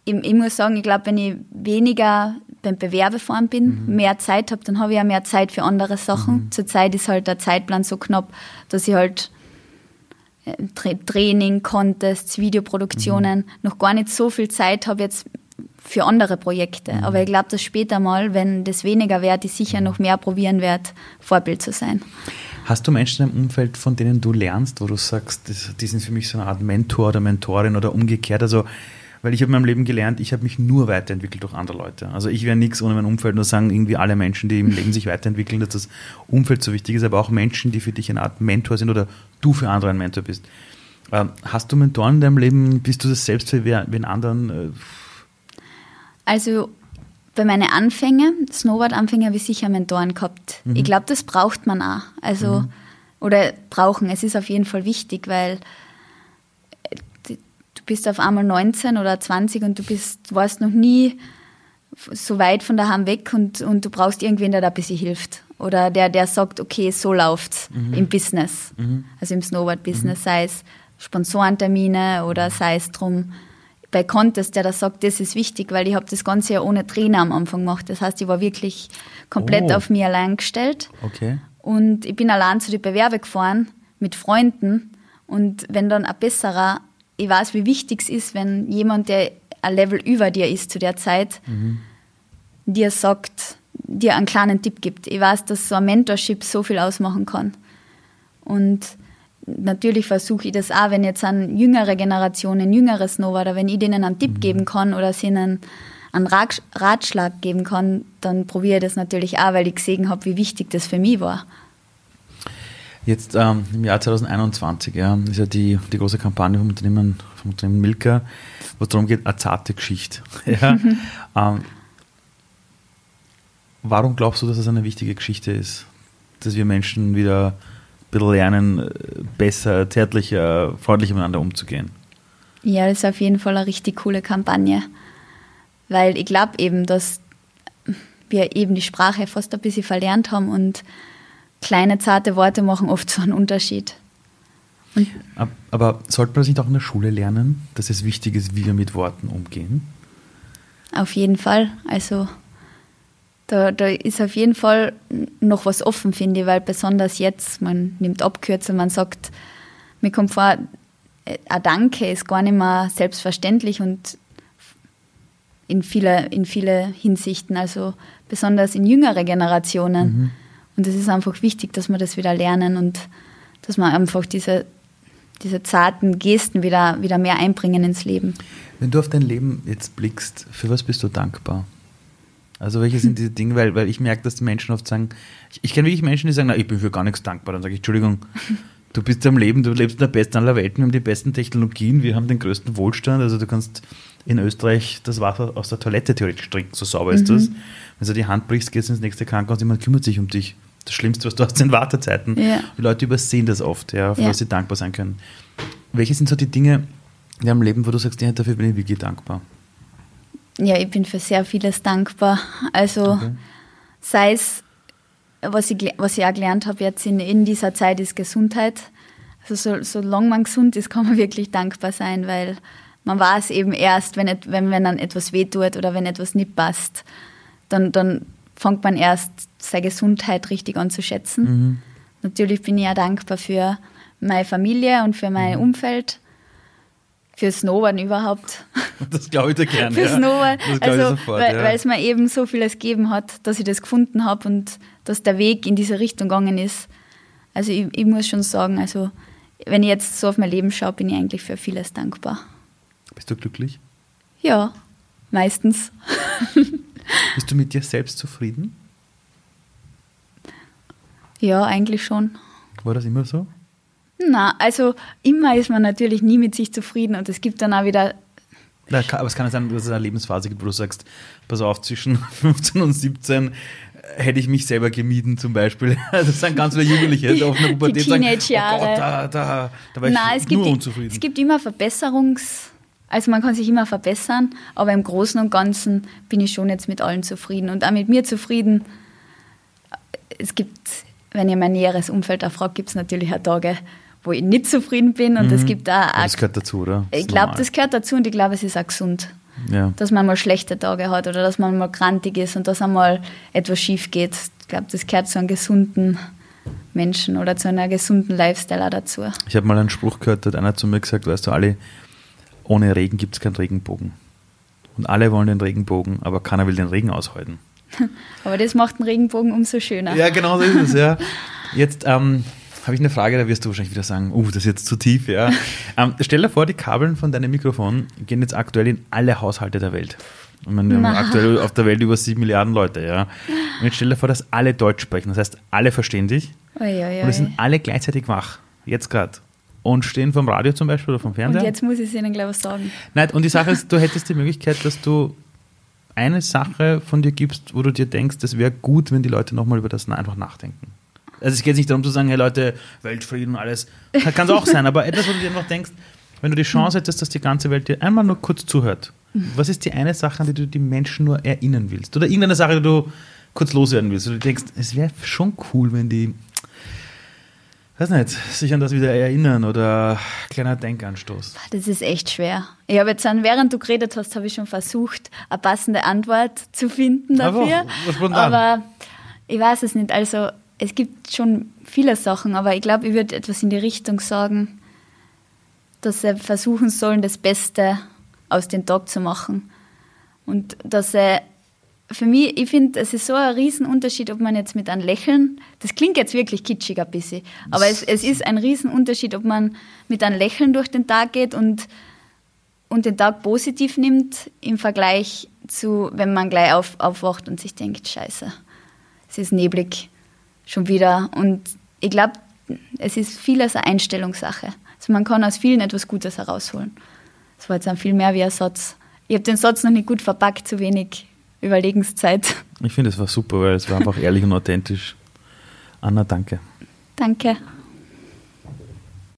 ich, ich muss sagen, ich glaube, wenn ich weniger beim Bewerbefahren bin, mhm. mehr Zeit habe, dann habe ich auch mehr Zeit für andere Sachen. Mhm. Zurzeit ist halt der Zeitplan so knapp, dass ich halt äh, Training, Contests, Videoproduktionen, mhm. noch gar nicht so viel Zeit habe jetzt für andere Projekte. Mhm. Aber ich glaube, dass später mal, wenn das weniger wird, ich sicher noch mehr probieren werde, Vorbild zu sein. Hast du Menschen im Umfeld, von denen du lernst, wo du sagst, die sind für mich so eine Art Mentor oder Mentorin oder umgekehrt? Also weil ich habe in meinem Leben gelernt, ich habe mich nur weiterentwickelt durch andere Leute. Also ich wäre nichts ohne mein Umfeld, nur sagen irgendwie alle Menschen, die im Leben sich weiterentwickeln, dass das Umfeld so wichtig ist, aber auch Menschen, die für dich eine Art Mentor sind oder du für andere ein Mentor bist. Ähm, hast du Mentoren in deinem Leben? Bist du das selbst für wen anderen? Also bei meinen Anfängen, Snowboard-Anfängen, habe ich sicher Mentoren gehabt. Mhm. Ich glaube, das braucht man auch. Also, mhm. oder brauchen. Es ist auf jeden Fall wichtig, weil bist auf einmal 19 oder 20 und du bist, warst noch nie so weit von daheim weg und, und du brauchst irgendwen, der da ein bisschen hilft. Oder der, der sagt, okay, so läuft's mhm. im Business, mhm. also im Snowboard-Business, mhm. sei es Sponsorentermine oder sei es drum bei Contest, der da sagt, das ist wichtig, weil ich habe das Ganze ja ohne Trainer am Anfang gemacht. Das heißt, ich war wirklich komplett oh. auf mich allein gestellt. Okay. Und ich bin allein zu den Bewerbe gefahren mit Freunden. Und wenn dann ein besserer ich weiß, wie wichtig es ist, wenn jemand, der ein Level über dir ist zu der Zeit, mhm. dir sagt, dir einen kleinen Tipp gibt. Ich weiß, dass so ein Mentorship so viel ausmachen kann. Und natürlich versuche ich das auch, wenn jetzt an jüngere Generationen, jüngere Snowboarder, wenn ich denen einen Tipp mhm. geben kann oder sie ihnen einen Ratschlag geben kann, dann probiere ich das natürlich auch, weil ich gesehen habe, wie wichtig das für mich war. Jetzt ähm, im Jahr 2021 ja, ist ja die, die große Kampagne vom Unternehmen, vom Unternehmen Milka, wo es darum geht, eine zarte Geschichte. ja. ähm, warum glaubst du, dass es eine wichtige Geschichte ist? Dass wir Menschen wieder bisschen lernen, besser, zärtlicher, freundlicher miteinander umzugehen? Ja, das ist auf jeden Fall eine richtig coole Kampagne. Weil ich glaube eben, dass wir eben die Sprache fast ein bisschen verlernt haben und kleine, zarte Worte machen oft so einen Unterschied. Und Aber sollte man das nicht auch in der Schule lernen, dass es wichtig ist, wie wir mit Worten umgehen? Auf jeden Fall. Also da, da ist auf jeden Fall noch was offen, finde ich, weil besonders jetzt, man nimmt Abkürzungen, man sagt, mir kommt vor, äh, ein Danke ist gar nicht mehr selbstverständlich und in viele, in viele Hinsichten, also besonders in jüngere Generationen. Mhm und es ist einfach wichtig, dass wir das wieder lernen und dass wir einfach diese, diese zarten Gesten wieder, wieder mehr einbringen ins Leben. Wenn du auf dein Leben jetzt blickst, für was bist du dankbar? Also welche sind diese Dinge, weil, weil ich merke, dass die Menschen oft sagen, ich, ich kenne wirklich Menschen, die sagen, na, ich bin für gar nichts dankbar. Dann sage ich, Entschuldigung, du bist am Leben, du lebst in der besten aller Welten, wir haben die besten Technologien, wir haben den größten Wohlstand, also du kannst in Österreich das Wasser aus der Toilette theoretisch trinken, so sauber ist mhm. das. Wenn du die Hand brichst, gehst du ins nächste Krankenhaus, jemand kümmert sich um dich das Schlimmste, was du hast, sind Wartezeiten. Ja. Die Leute übersehen das oft, ja, für ja. was sie dankbar sein können. Welche sind so die Dinge in deinem Leben, wo du sagst, ja, dafür bin ich wirklich dankbar? Ja, ich bin für sehr vieles dankbar. Also okay. sei es, was ich, was ich auch gelernt habe jetzt in, in dieser Zeit, ist Gesundheit. Also so, solange man gesund ist, kann man wirklich dankbar sein, weil man weiß eben erst, wenn, wenn, wenn dann etwas wehtut oder wenn etwas nicht passt, dann, dann fängt man erst seine Gesundheit richtig an zu schätzen. Mhm. Natürlich bin ich ja dankbar für meine Familie und für mein mhm. Umfeld, für Snowboarden überhaupt. Das glaube ich dir gerne. für ja. Snowboarden. Also, sofort, weil, ja. weil es mir eben so vieles gegeben hat, dass ich das gefunden habe und dass der Weg in diese Richtung gegangen ist. Also ich, ich muss schon sagen, also wenn ich jetzt so auf mein Leben schaue, bin ich eigentlich für vieles dankbar. Bist du glücklich? Ja, meistens. Bist du mit dir selbst zufrieden? Ja, eigentlich schon. War das immer so? Na, also immer ist man natürlich nie mit sich zufrieden und es gibt dann auch wieder aber es kann ja sein, dass es eine Lebensphase gibt, wo du sagst, pass auf, zwischen 15 und 17 hätte ich mich selber gemieden zum Beispiel. Das sind ganz viele Jugendliche, die auf einer Pubertät die Teenage-Jahre. Oh da, da, da war ich Nein, es nur gibt, unzufrieden. Es gibt immer Verbesserungs... Also man kann sich immer verbessern, aber im Großen und Ganzen bin ich schon jetzt mit allen zufrieden und auch mit mir zufrieden. Es gibt, wenn ihr mein näheres Umfeld fragt, gibt es natürlich auch Tage, wo ich nicht zufrieden bin und es mhm. gibt auch, auch... Das gehört dazu, oder? Das ich glaube, das gehört dazu und ich glaube, es ist auch gesund. Ja. Dass man mal schlechte Tage hat oder dass man mal krantig ist und dass einmal etwas schief geht. Ich glaube, das gehört zu einem gesunden Menschen oder zu einer gesunden Lifestyle dazu. Ich habe mal einen Spruch gehört, da hat einer zu mir gesagt, weißt du, alle, ohne Regen gibt es keinen Regenbogen. Und alle wollen den Regenbogen, aber keiner will den Regen aushalten. aber das macht den Regenbogen umso schöner. Ja, genau so ist es, ja. Jetzt ähm, habe ich eine Frage, da wirst du wahrscheinlich wieder sagen, uh, das ist jetzt zu tief, ja. ähm, stell dir vor, die Kabeln von deinem Mikrofon gehen jetzt aktuell in alle Haushalte der Welt. Ich meine, wir haben aktuell auf der Welt über sieben Milliarden Leute, ja. Und jetzt stell dir vor, dass alle Deutsch sprechen. Das heißt, alle verstehen dich. Oi, oi, oi. Und es sind alle gleichzeitig wach. Jetzt gerade. Und stehen vom Radio zum Beispiel oder vom Fernseher. Und jetzt muss ich Ihnen gleich was sagen. Nein, und die Sache ist, du hättest die Möglichkeit, dass du eine Sache von dir gibst, wo du dir denkst, das wäre gut, wenn die Leute nochmal über das einfach nachdenken. Also es geht nicht darum zu sagen, hey Leute, Weltfrieden und alles. Kann es auch sein, aber etwas, wo du dir einfach denkst, wenn du die Chance hättest, dass die ganze Welt dir einmal nur kurz zuhört, was ist die eine Sache, an die du die Menschen nur erinnern willst? Oder irgendeine Sache, die du kurz loswerden willst? Und du denkst, es wäre schon cool, wenn die, weiß nicht, sich an das wieder erinnern oder kleiner Denkanstoß. Das ist echt schwer. Ich habe jetzt dann, während du geredet hast, habe ich schon versucht, eine passende Antwort zu finden dafür. Einfach, aber ich weiß es nicht. Also es gibt schon viele Sachen, aber ich glaube, ich würde etwas in die Richtung sagen, dass sie versuchen sollen, das Beste aus dem Tag zu machen. Und dass sie, für mich, ich finde, es ist so ein Riesenunterschied, ob man jetzt mit einem Lächeln, das klingt jetzt wirklich kitschig ein bisschen, aber es, es ist ein Riesenunterschied, ob man mit einem Lächeln durch den Tag geht und, und den Tag positiv nimmt, im Vergleich zu, wenn man gleich auf, aufwacht und sich denkt, scheiße, es ist neblig schon wieder. Und ich glaube, es ist vieles eine Einstellungssache. Also man kann aus vielen etwas Gutes herausholen. Das war jetzt dann viel mehr wie ein Satz. Ich habe den Satz noch nicht gut verpackt, zu wenig Überlegenszeit. Ich finde, es war super, weil es war einfach ehrlich und authentisch. Anna, danke. Danke.